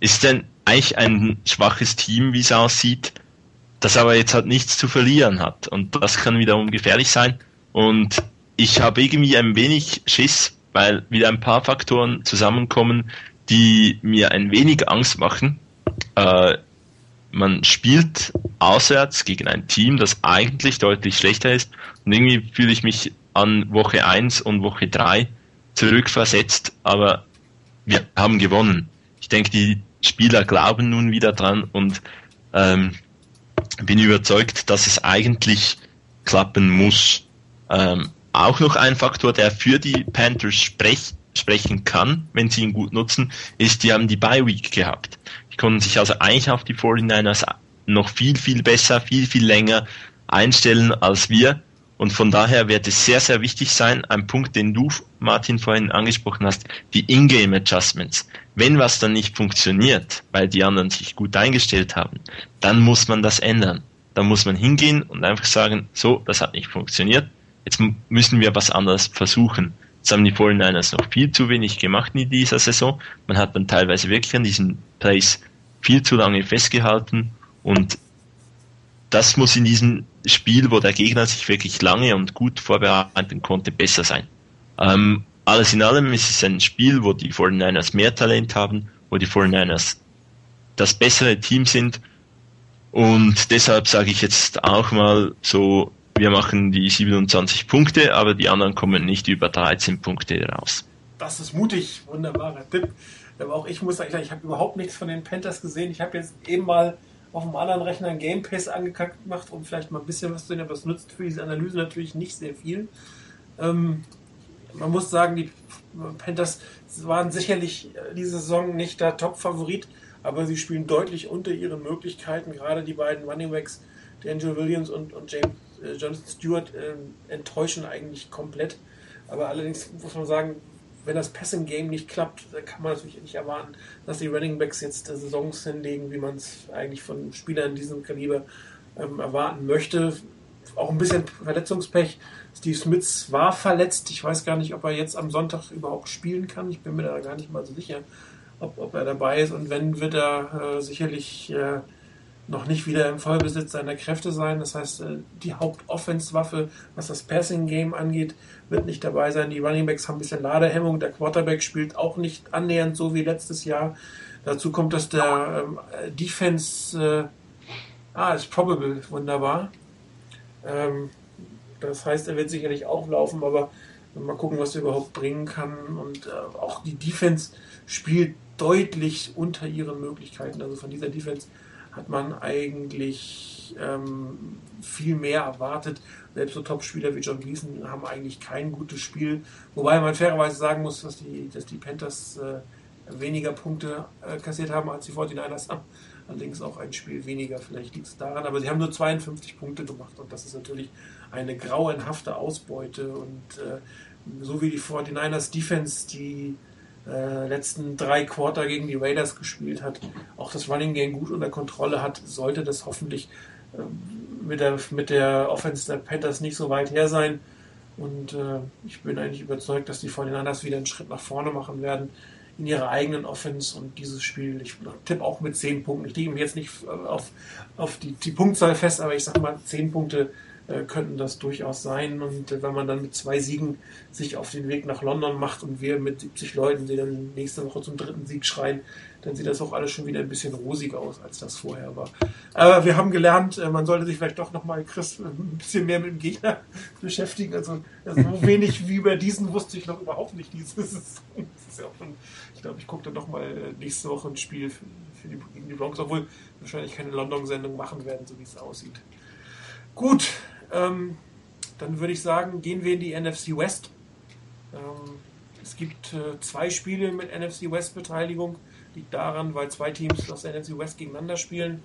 ist denn eigentlich ein schwaches Team, wie es aussieht, das aber jetzt halt nichts zu verlieren hat. Und das kann wiederum gefährlich sein. Und ich habe irgendwie ein wenig Schiss, weil wieder ein paar Faktoren zusammenkommen, die mir ein wenig Angst machen. Äh, man spielt auswärts gegen ein Team, das eigentlich deutlich schlechter ist. Und irgendwie fühle ich mich an Woche 1 und Woche 3 zurückversetzt, aber wir haben gewonnen. Ich denke, die Spieler glauben nun wieder dran und ähm, bin überzeugt, dass es eigentlich klappen muss. Ähm, auch noch ein Faktor, der für die Panthers sprech, sprechen kann, wenn sie ihn gut nutzen, ist, die haben die Bye Week gehabt. Die konnten sich also eigentlich auf die 49ers noch viel, viel besser, viel, viel länger einstellen als wir. Und von daher wird es sehr, sehr wichtig sein, ein Punkt, den du, Martin, vorhin angesprochen hast, die Ingame Adjustments. Wenn was dann nicht funktioniert, weil die anderen sich gut eingestellt haben, dann muss man das ändern. Dann muss man hingehen und einfach sagen, so, das hat nicht funktioniert, jetzt müssen wir was anderes versuchen. Das haben die 49ers noch viel zu wenig gemacht in dieser Saison. Man hat dann teilweise wirklich an diesen Plays viel zu lange festgehalten und das muss in diesem Spiel, wo der Gegner sich wirklich lange und gut vorbereiten konnte, besser sein. Ähm, alles in allem ist es ein Spiel, wo die 49ers mehr Talent haben, wo die 49ers das bessere Team sind. Und deshalb sage ich jetzt auch mal so, wir machen die 27 Punkte, aber die anderen kommen nicht über 13 Punkte raus. Das ist mutig, wunderbarer Tipp. Aber auch ich muss sagen, ich habe überhaupt nichts von den Panthers gesehen. Ich habe jetzt eben mal auf einem anderen Rechner ein Game Pass angekackt gemacht, um vielleicht mal ein bisschen was zu sehen, aber es nützt für diese Analyse natürlich nicht sehr viel. Ähm, man muss sagen, die Panthers waren sicherlich diese Saison nicht der Top-Favorit, aber sie spielen deutlich unter ihren Möglichkeiten. Gerade die beiden Running Backs, D'Angelo Williams und, und James äh, Jonathan Stewart, äh, enttäuschen eigentlich komplett. Aber allerdings muss man sagen, wenn das Passing Game nicht klappt, dann kann man natürlich nicht erwarten, dass die Running Backs jetzt Saisons hinlegen, wie man es eigentlich von Spielern in diesem Kaliber ähm, erwarten möchte. Auch ein bisschen Verletzungspech. Steve Smith war verletzt. Ich weiß gar nicht, ob er jetzt am Sonntag überhaupt spielen kann. Ich bin mir da gar nicht mal so sicher, ob, ob er dabei ist. Und wenn, wird er äh, sicherlich äh, noch nicht wieder im Vollbesitz seiner Kräfte sein. Das heißt, äh, die Hauptoffenswaffe, was das Passing-Game angeht, wird nicht dabei sein. Die Runningbacks haben ein bisschen Ladehemmung. Der Quarterback spielt auch nicht annähernd so wie letztes Jahr. Dazu kommt, dass der ähm, Defense, äh, ah, ist probable, wunderbar. Ähm, das heißt, er wird sicherlich auch laufen, aber mal gucken, was er überhaupt bringen kann. Und äh, auch die Defense spielt deutlich unter ihren Möglichkeiten. Also von dieser Defense hat man eigentlich ähm, viel mehr erwartet. Selbst so Top-Spieler wie John Gleason haben eigentlich kein gutes Spiel. Wobei man fairerweise sagen muss, dass die, dass die Panthers äh, weniger Punkte äh, kassiert haben als die 49ers haben. Allerdings auch ein Spiel weniger, vielleicht liegt es daran. Aber sie haben nur 52 Punkte gemacht und das ist natürlich eine grauenhafte Ausbeute. Und äh, so wie die 49ers Defense, die äh, letzten drei Quarter gegen die Raiders gespielt hat, auch das Running Game gut unter Kontrolle hat, sollte das hoffentlich äh, mit, der, mit der Offense der Panthers nicht so weit her sein. Und äh, ich bin eigentlich überzeugt, dass die 49ers wieder einen Schritt nach vorne machen werden in ihrer eigenen Offense und dieses Spiel, ich tippe auch mit 10 Punkten. Ich lege mich jetzt nicht auf, auf die, die Punktzahl fest, aber ich sage mal 10 Punkte äh, könnten das durchaus sein. Und äh, wenn man dann mit zwei Siegen sich auf den Weg nach London macht und wir mit 70 Leuten, die dann nächste Woche zum dritten Sieg schreien, dann sieht das auch alles schon wieder ein bisschen rosiger aus, als das vorher war. Aber wir haben gelernt, äh, man sollte sich vielleicht doch nochmal, Chris, ein bisschen mehr mit dem Gegner beschäftigen. Also so wenig wie über diesen wusste ich noch überhaupt nicht dieses. Ist ja auch schon, ich glaube, ich gucke dann nochmal nächste Woche ein Spiel für, für die, gegen die Bronx, obwohl wir wahrscheinlich keine London-Sendung machen werden, so wie es aussieht. Gut, ähm, dann würde ich sagen, gehen wir in die NFC West. Ähm, es gibt äh, zwei Spiele mit NFC West Beteiligung. Liegt daran, weil zwei Teams aus der NFC West gegeneinander spielen.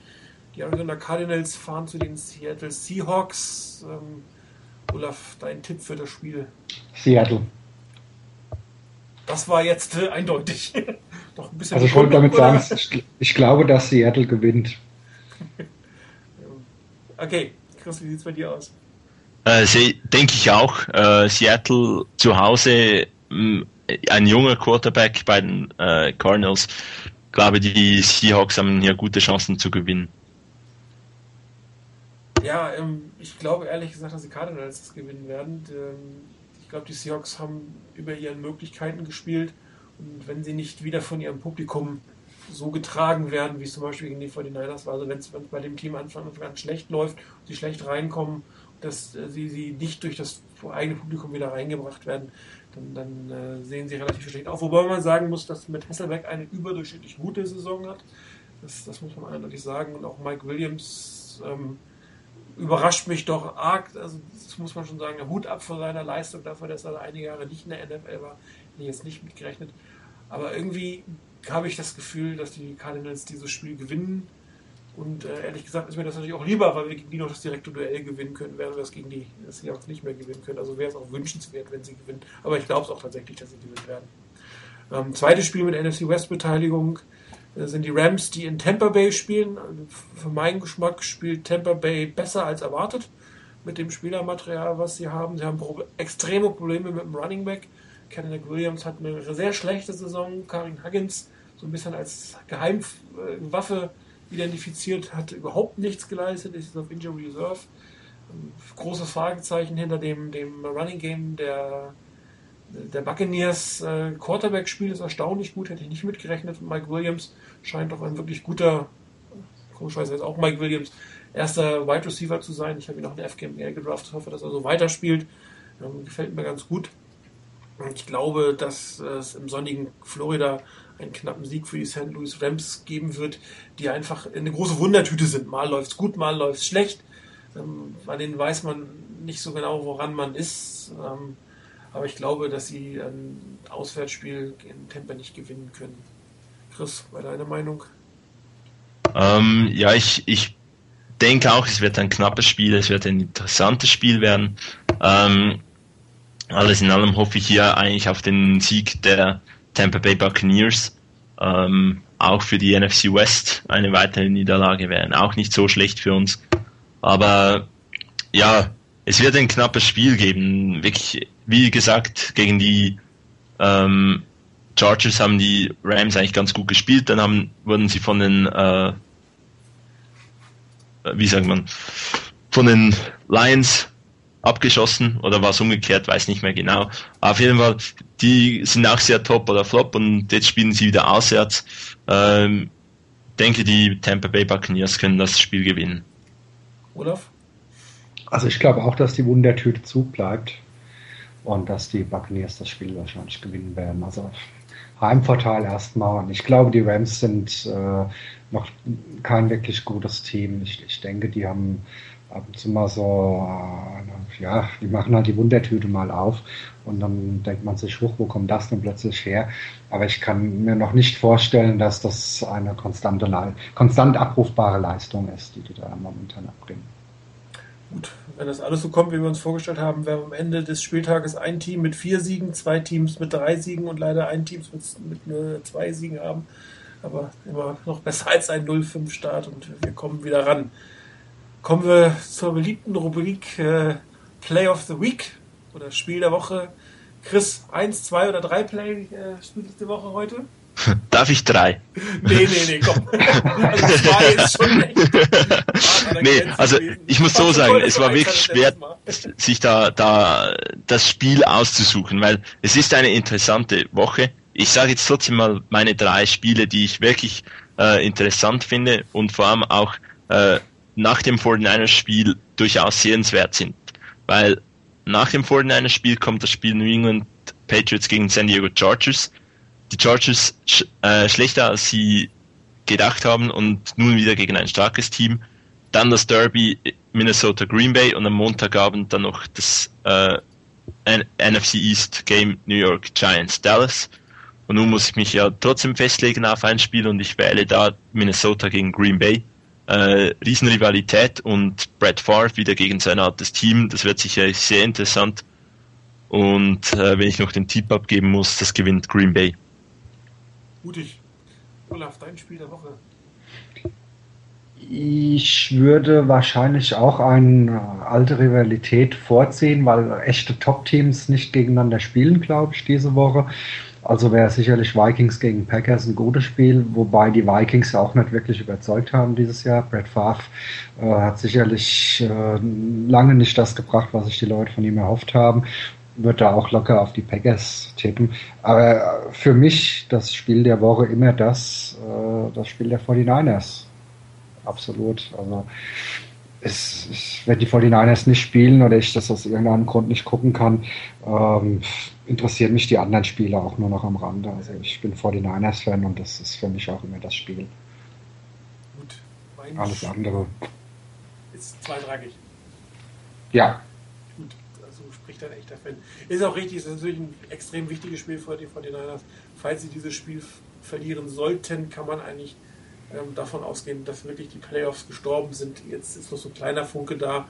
Die Arizona Cardinals fahren zu den Seattle Seahawks. Ähm, Olaf, dein Tipp für das Spiel? Seattle. Das war jetzt äh, eindeutig. Doch ein bisschen also ich wollte damit oder? sagen, ich, ich glaube, dass Seattle gewinnt. okay, Chris, wie sieht es bei dir aus? Äh, denke ich auch. Äh, Seattle zu Hause, mh, ein junger Quarterback bei den äh, Cardinals. Ich glaube, die Seahawks haben hier gute Chancen zu gewinnen. Ja, ähm, ich glaube ehrlich gesagt, dass die Cardinals das gewinnen werden. Ähm, ich glaube, die Seahawks haben über ihren Möglichkeiten gespielt und wenn sie nicht wieder von ihrem Publikum so getragen werden, wie es zum Beispiel gegen die 49ers war. Also wenn es bei dem Team Anfang an schlecht läuft, sie schlecht reinkommen, dass äh, sie, sie nicht durch das eigene Publikum wieder reingebracht werden, dann, dann äh, sehen sie relativ schlecht auf. Wobei man sagen muss, dass mit Hasselbeck eine überdurchschnittlich gute Saison hat. Das, das muss man eindeutig sagen. Und auch Mike Williams ähm, überrascht mich doch arg. Also das muss man schon sagen. Der Hut ab vor seiner Leistung dafür, dass er einige Jahre nicht in der NFL war. Hätte ich jetzt nicht mitgerechnet. Aber irgendwie habe ich das Gefühl, dass die Cardinals dieses Spiel gewinnen. Und äh, ehrlich gesagt ist mir das natürlich auch lieber, weil wir gegen die noch das direkte Duell gewinnen können, während wir das gegen die Seahawks nicht mehr gewinnen können. Also wäre es auch wünschenswert, wenn sie gewinnen. Aber ich glaube es auch tatsächlich, dass sie gewinnen werden. Ähm, zweites Spiel mit NFC West Beteiligung äh, sind die Rams, die in Tampa Bay spielen. Für meinen Geschmack spielt Tampa Bay besser als erwartet mit dem Spielermaterial, was sie haben. Sie haben Pro extreme Probleme mit dem Running Back. Kenneth Williams hat eine sehr schlechte Saison. Karin Huggins so ein bisschen als Geheimwaffe identifiziert, hat überhaupt nichts geleistet, ist auf Injury Reserve. Großes Fragezeichen hinter dem, dem Running Game der, der Buccaneers. Äh, Quarterback-Spiel ist erstaunlich gut, hätte ich nicht mitgerechnet. Mike Williams scheint doch ein wirklich guter, komischerweise jetzt auch Mike Williams, erster Wide Receiver zu sein. Ich habe ihn auch in der FGML gedraftet, hoffe, dass er so weiterspielt. Ähm, gefällt mir ganz gut. Ich glaube, dass es im sonnigen Florida einen knappen Sieg für die St. Louis Rams geben wird, die einfach eine große Wundertüte sind. Mal läuft es gut, mal läuft es schlecht. Ähm, bei denen weiß man nicht so genau, woran man ist. Ähm, Aber ich glaube, dass sie ein Auswärtsspiel in Tampa nicht gewinnen können. Chris, bei deiner Meinung? Ähm, ja, ich, ich denke auch, es wird ein knappes Spiel, es wird ein interessantes Spiel werden. Ähm, alles in allem hoffe ich hier eigentlich auf den Sieg der Tampa Bay Buccaneers. Ähm, auch für die NFC West eine weitere Niederlage wäre auch nicht so schlecht für uns. Aber ja, es wird ein knappes Spiel geben. Wirklich, wie gesagt, gegen die ähm, Chargers haben die Rams eigentlich ganz gut gespielt. Dann haben, wurden sie von den, äh, wie sagt man, von den Lions abgeschossen oder war es umgekehrt, weiß nicht mehr genau. auf jeden Fall, die sind auch sehr top oder flop und jetzt spielen sie wieder auswärts. Ähm, denke, die Tampa Bay Buccaneers können das Spiel gewinnen. Olaf? Also ich glaube auch, dass die Wundertüte zu bleibt und dass die Buccaneers das Spiel wahrscheinlich gewinnen werden. Also Heimvorteil erstmal. Und ich glaube, die Rams sind äh, noch kein wirklich gutes Team. Ich, ich denke, die haben ab und zu mal so, äh, ja, die machen halt die Wundertüte mal auf und dann denkt man sich, hoch, wo kommt das denn plötzlich her? Aber ich kann mir noch nicht vorstellen, dass das eine konstante, konstant abrufbare Leistung ist, die die da momentan abbringen. Gut, wenn das alles so kommt, wie wir uns vorgestellt haben, wäre am Ende des Spieltages ein Team mit vier Siegen, zwei Teams mit drei Siegen und leider ein Team mit, mit nur zwei Siegen haben. Aber immer noch besser als ein 0-5-Start und wir kommen wieder ran. Kommen wir zur beliebten Rubrik äh, Play of the Week oder Spiel der Woche. Chris, eins, zwei oder drei Play äh, Spiel der Woche heute? Darf ich drei? Nee, nee, nee, komm. Also zwei ist schon echt. nee, also ich muss so sagen, es war wirklich schwer, sich da, da das Spiel auszusuchen, weil es ist eine interessante Woche. Ich sage jetzt trotzdem mal meine drei Spiele, die ich wirklich äh, interessant finde und vor allem auch äh, nach dem 49ers-Spiel durchaus sehenswert sind. Weil nach dem 49ers-Spiel kommt das Spiel New England Patriots gegen San Diego Chargers. Die Chargers sch äh, schlechter als sie gedacht haben und nun wieder gegen ein starkes Team. Dann das Derby Minnesota Green Bay und am Montagabend dann noch das äh, NFC East Game New York Giants Dallas. Und nun muss ich mich ja trotzdem festlegen auf ein Spiel und ich wähle da Minnesota gegen Green Bay äh, Riesenrivalität und Brad Favre wieder gegen sein altes Team. Das wird sicher sehr interessant. Und äh, wenn ich noch den Tipp abgeben muss, das gewinnt Green Bay. Mutig. Olaf, dein Spiel der Woche. Ich würde wahrscheinlich auch eine alte Rivalität vorziehen, weil echte Top-Teams nicht gegeneinander spielen, glaube ich, diese Woche. Also wäre sicherlich Vikings gegen Packers ein gutes Spiel, wobei die Vikings auch nicht wirklich überzeugt haben dieses Jahr. Brett Favre äh, hat sicherlich äh, lange nicht das gebracht, was sich die Leute von ihm erhofft haben. Wird da auch locker auf die Packers tippen. Aber für mich das Spiel der Woche immer das, äh, das Spiel der 49ers. Absolut. Also es, es, wenn die 49ers nicht spielen oder ich das aus irgendeinem Grund nicht gucken kann, ähm, interessieren mich die anderen Spiele auch nur noch am Rande. Also ich bin 49ers-Fan und das ist für mich auch immer das Spiel. Gut, Alles andere. Ist zweitrangig. Ja. Gut, also spricht ein echter Fan. Ist auch richtig, es ist natürlich ein extrem wichtiges Spiel für die 49ers. Falls sie dieses Spiel verlieren sollten, kann man eigentlich ähm, davon ausgehen, dass wirklich die Playoffs gestorben sind. Jetzt ist noch so ein kleiner Funke da,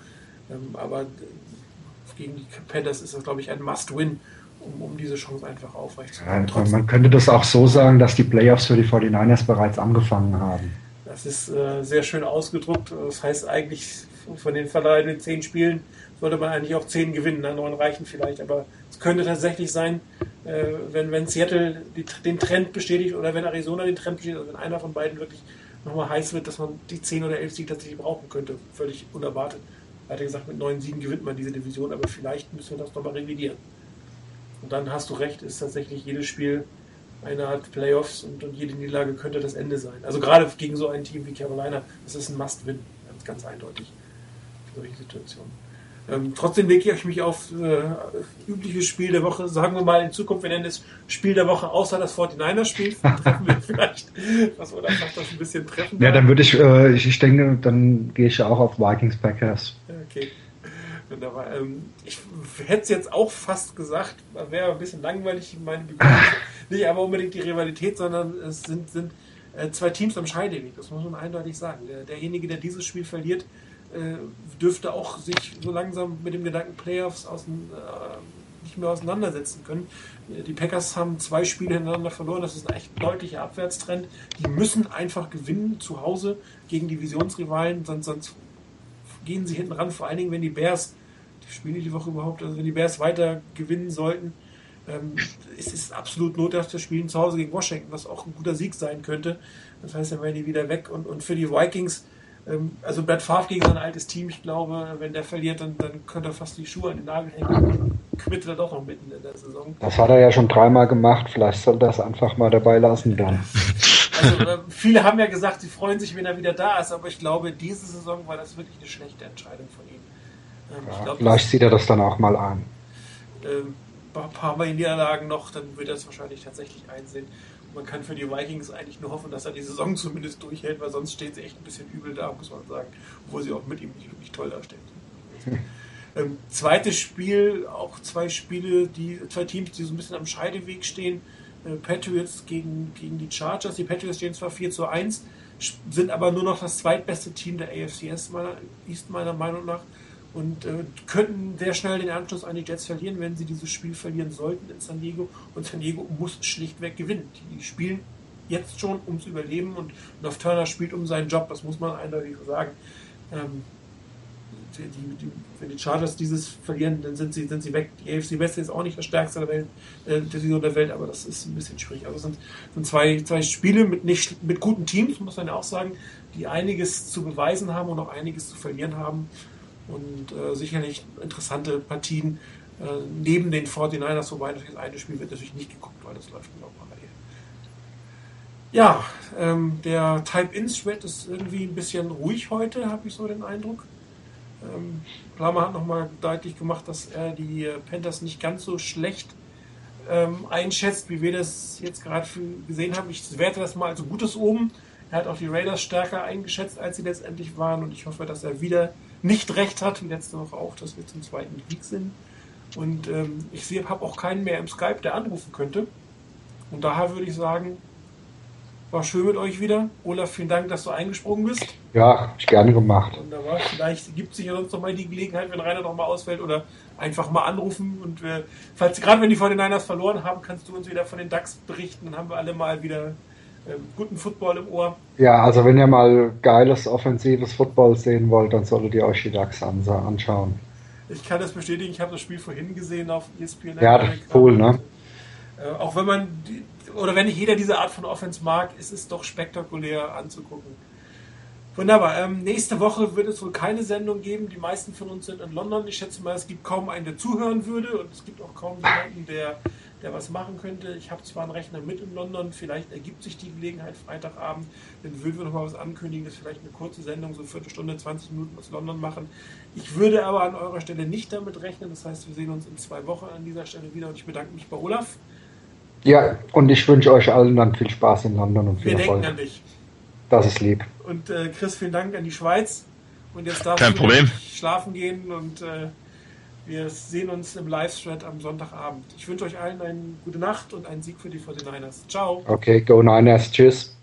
ähm, aber gegen die Panthers ist das, glaube ich, ein Must-Win, um, um, diese Chance einfach aufrechtzuerhalten. Ja, man könnte das auch so sagen, dass die Playoffs für die 49ers bereits angefangen haben. Das ist äh, sehr schön ausgedruckt. Das heißt eigentlich, von den verleihenden zehn Spielen sollte man eigentlich auch zehn gewinnen. Na, neun reichen vielleicht, aber es könnte tatsächlich sein, äh, wenn, wenn Seattle die, den Trend bestätigt oder wenn Arizona den Trend bestätigt, also wenn einer von beiden wirklich nochmal heiß wird, dass man die 10 oder 11 Siege tatsächlich brauchen könnte. Völlig unerwartet. Weiter gesagt, mit neun Siegen gewinnt man diese Division, aber vielleicht müssen wir das nochmal revidieren. Und dann hast du recht, ist tatsächlich jedes Spiel eine Art Playoffs und, und jede Niederlage könnte das Ende sein. Also gerade gegen so ein Team wie Carolina, das ist ein Must-Win, ganz, ganz eindeutig. Solche Situationen. Ähm, trotzdem lege ich mich auf äh, übliches Spiel der Woche. Sagen wir mal in Zukunft, wir nennen es Spiel der Woche außer das 49er-Spiel. Treffen wir vielleicht, was oder sagt das ein bisschen treffen. Ja, dann würde ich, äh, ich, ich denke, dann gehe ich auch auf Vikings Packers. Okay. Wunderbar. Ähm, ich hätte es jetzt auch fast gesagt, wäre ein bisschen langweilig, meine nicht aber unbedingt die Rivalität, sondern es sind, sind äh, zwei Teams am Scheideweg, das muss man eindeutig sagen. Der, derjenige, der dieses Spiel verliert, äh, dürfte auch sich so langsam mit dem Gedanken Playoffs aus, äh, nicht mehr auseinandersetzen können. Die Packers haben zwei Spiele hintereinander verloren, das ist ein echt deutlicher Abwärtstrend. Die müssen einfach gewinnen zu Hause gegen Divisionsrivalen, sonst, sonst gehen sie hinten ran, vor allen Dingen, wenn die Bears, spielen die Woche überhaupt, also wenn die Bears weiter gewinnen sollten, ähm, es ist absolut nothaft, das Spielen zu Hause gegen Washington, was auch ein guter Sieg sein könnte. Das heißt, dann wären die wieder weg. Und, und für die Vikings, ähm, also Brad Favre gegen sein altes Team, ich glaube, wenn der verliert, dann, dann könnte er fast die Schuhe an den Nagel hängen. Quittet er doch noch mitten in der Saison. Das hat er ja schon dreimal gemacht. Vielleicht soll das einfach mal dabei lassen dann. Also, äh, viele haben ja gesagt, sie freuen sich, wenn er wieder da ist, aber ich glaube, diese Saison war das wirklich eine schlechte Entscheidung von ihm. Ja, glaub, vielleicht sieht er das dann auch mal an. Ähm, ein paar Mal Niederlagen noch, dann wird er es wahrscheinlich tatsächlich einsehen. Man kann für die Vikings eigentlich nur hoffen, dass er die Saison zumindest durchhält, weil sonst steht sie echt ein bisschen übel da, muss man sagen. Obwohl sie auch mit ihm nicht wirklich toll dasteht. ähm, zweites Spiel, auch zwei Spiele, die zwei Teams, die so ein bisschen am Scheideweg stehen. Äh, Patriots gegen, gegen die Chargers. Die Patriots stehen zwar 4 zu 1, sind aber nur noch das zweitbeste Team der AFCS meiner, East meiner Meinung nach und äh, könnten sehr schnell den Anschluss an die Jets verlieren, wenn sie dieses Spiel verlieren sollten in San Diego. Und San Diego muss schlichtweg gewinnen. Die spielen jetzt schon ums Überleben und North Turner spielt um seinen Job, das muss man eindeutig sagen. Ähm, die, die, wenn die Chargers dieses verlieren, dann sind sie, sind sie weg. Die AFC West ist auch nicht das stärkste der Welt, äh, der, der Welt, aber das ist ein bisschen schwierig. Also es sind, sind zwei, zwei Spiele mit, nicht, mit guten Teams, muss man ja auch sagen, die einiges zu beweisen haben und auch einiges zu verlieren haben und äh, sicherlich interessante Partien äh, neben den 49ers, wobei das eine Spiel wird natürlich nicht geguckt, weil das läuft nur parallel. Ja, ähm, der Type-In-Thread ist irgendwie ein bisschen ruhig heute, habe ich so den Eindruck. Ähm, Klammer hat nochmal deutlich gemacht, dass er die Panthers nicht ganz so schlecht ähm, einschätzt, wie wir das jetzt gerade gesehen haben. Ich werte das mal als gutes oben. Er hat auch die Raiders stärker eingeschätzt, als sie letztendlich waren und ich hoffe, dass er wieder nicht recht hat, wie letzte Woche auch, dass wir zum zweiten Krieg sind. Und ähm, ich habe auch keinen mehr im Skype, der anrufen könnte. Und daher würde ich sagen, war schön mit euch wieder. Olaf, vielen Dank, dass du eingesprungen bist. Ja, ich gerne gemacht. Wunderbar. Vielleicht gibt es sich ja sonst noch mal die Gelegenheit, wenn Rainer noch mal ausfällt oder einfach mal anrufen. Und wir, falls gerade wenn die 49ers verloren haben, kannst du uns wieder von den DAX berichten. Dann haben wir alle mal wieder guten Football im Ohr. Ja, also wenn ihr mal geiles, offensives Football sehen wollt, dann solltet ihr euch die DAX anschauen. Ich kann das bestätigen, ich habe das Spiel vorhin gesehen auf ESPN. Ja, das ist cool, ne? Äh, auch wenn man, die, oder wenn nicht jeder diese Art von Offense mag, ist es doch spektakulär anzugucken. Wunderbar. Ähm, nächste Woche wird es wohl keine Sendung geben. Die meisten von uns sind in London. Ich schätze mal, es gibt kaum einen, der zuhören würde und es gibt auch kaum jemanden, der der was machen könnte. Ich habe zwar einen Rechner mit in London, vielleicht ergibt sich die Gelegenheit Freitagabend, dann würden wir noch mal was ankündigen, dass vielleicht eine kurze Sendung, so eine Viertelstunde, 20 Minuten aus London machen. Ich würde aber an eurer Stelle nicht damit rechnen, das heißt, wir sehen uns in zwei Wochen an dieser Stelle wieder und ich bedanke mich bei Olaf. Ja, und ich wünsche euch allen dann viel Spaß in London und viel wir Erfolg. denken an dich. Das ist lieb. Und äh, Chris, vielen Dank an die Schweiz. Und jetzt darfst Kein du Problem. schlafen gehen und äh, wir sehen uns im Livestream am Sonntagabend. Ich wünsche euch allen eine gute Nacht und einen Sieg für die 49ers. Ciao. Okay, go Niners. Tschüss.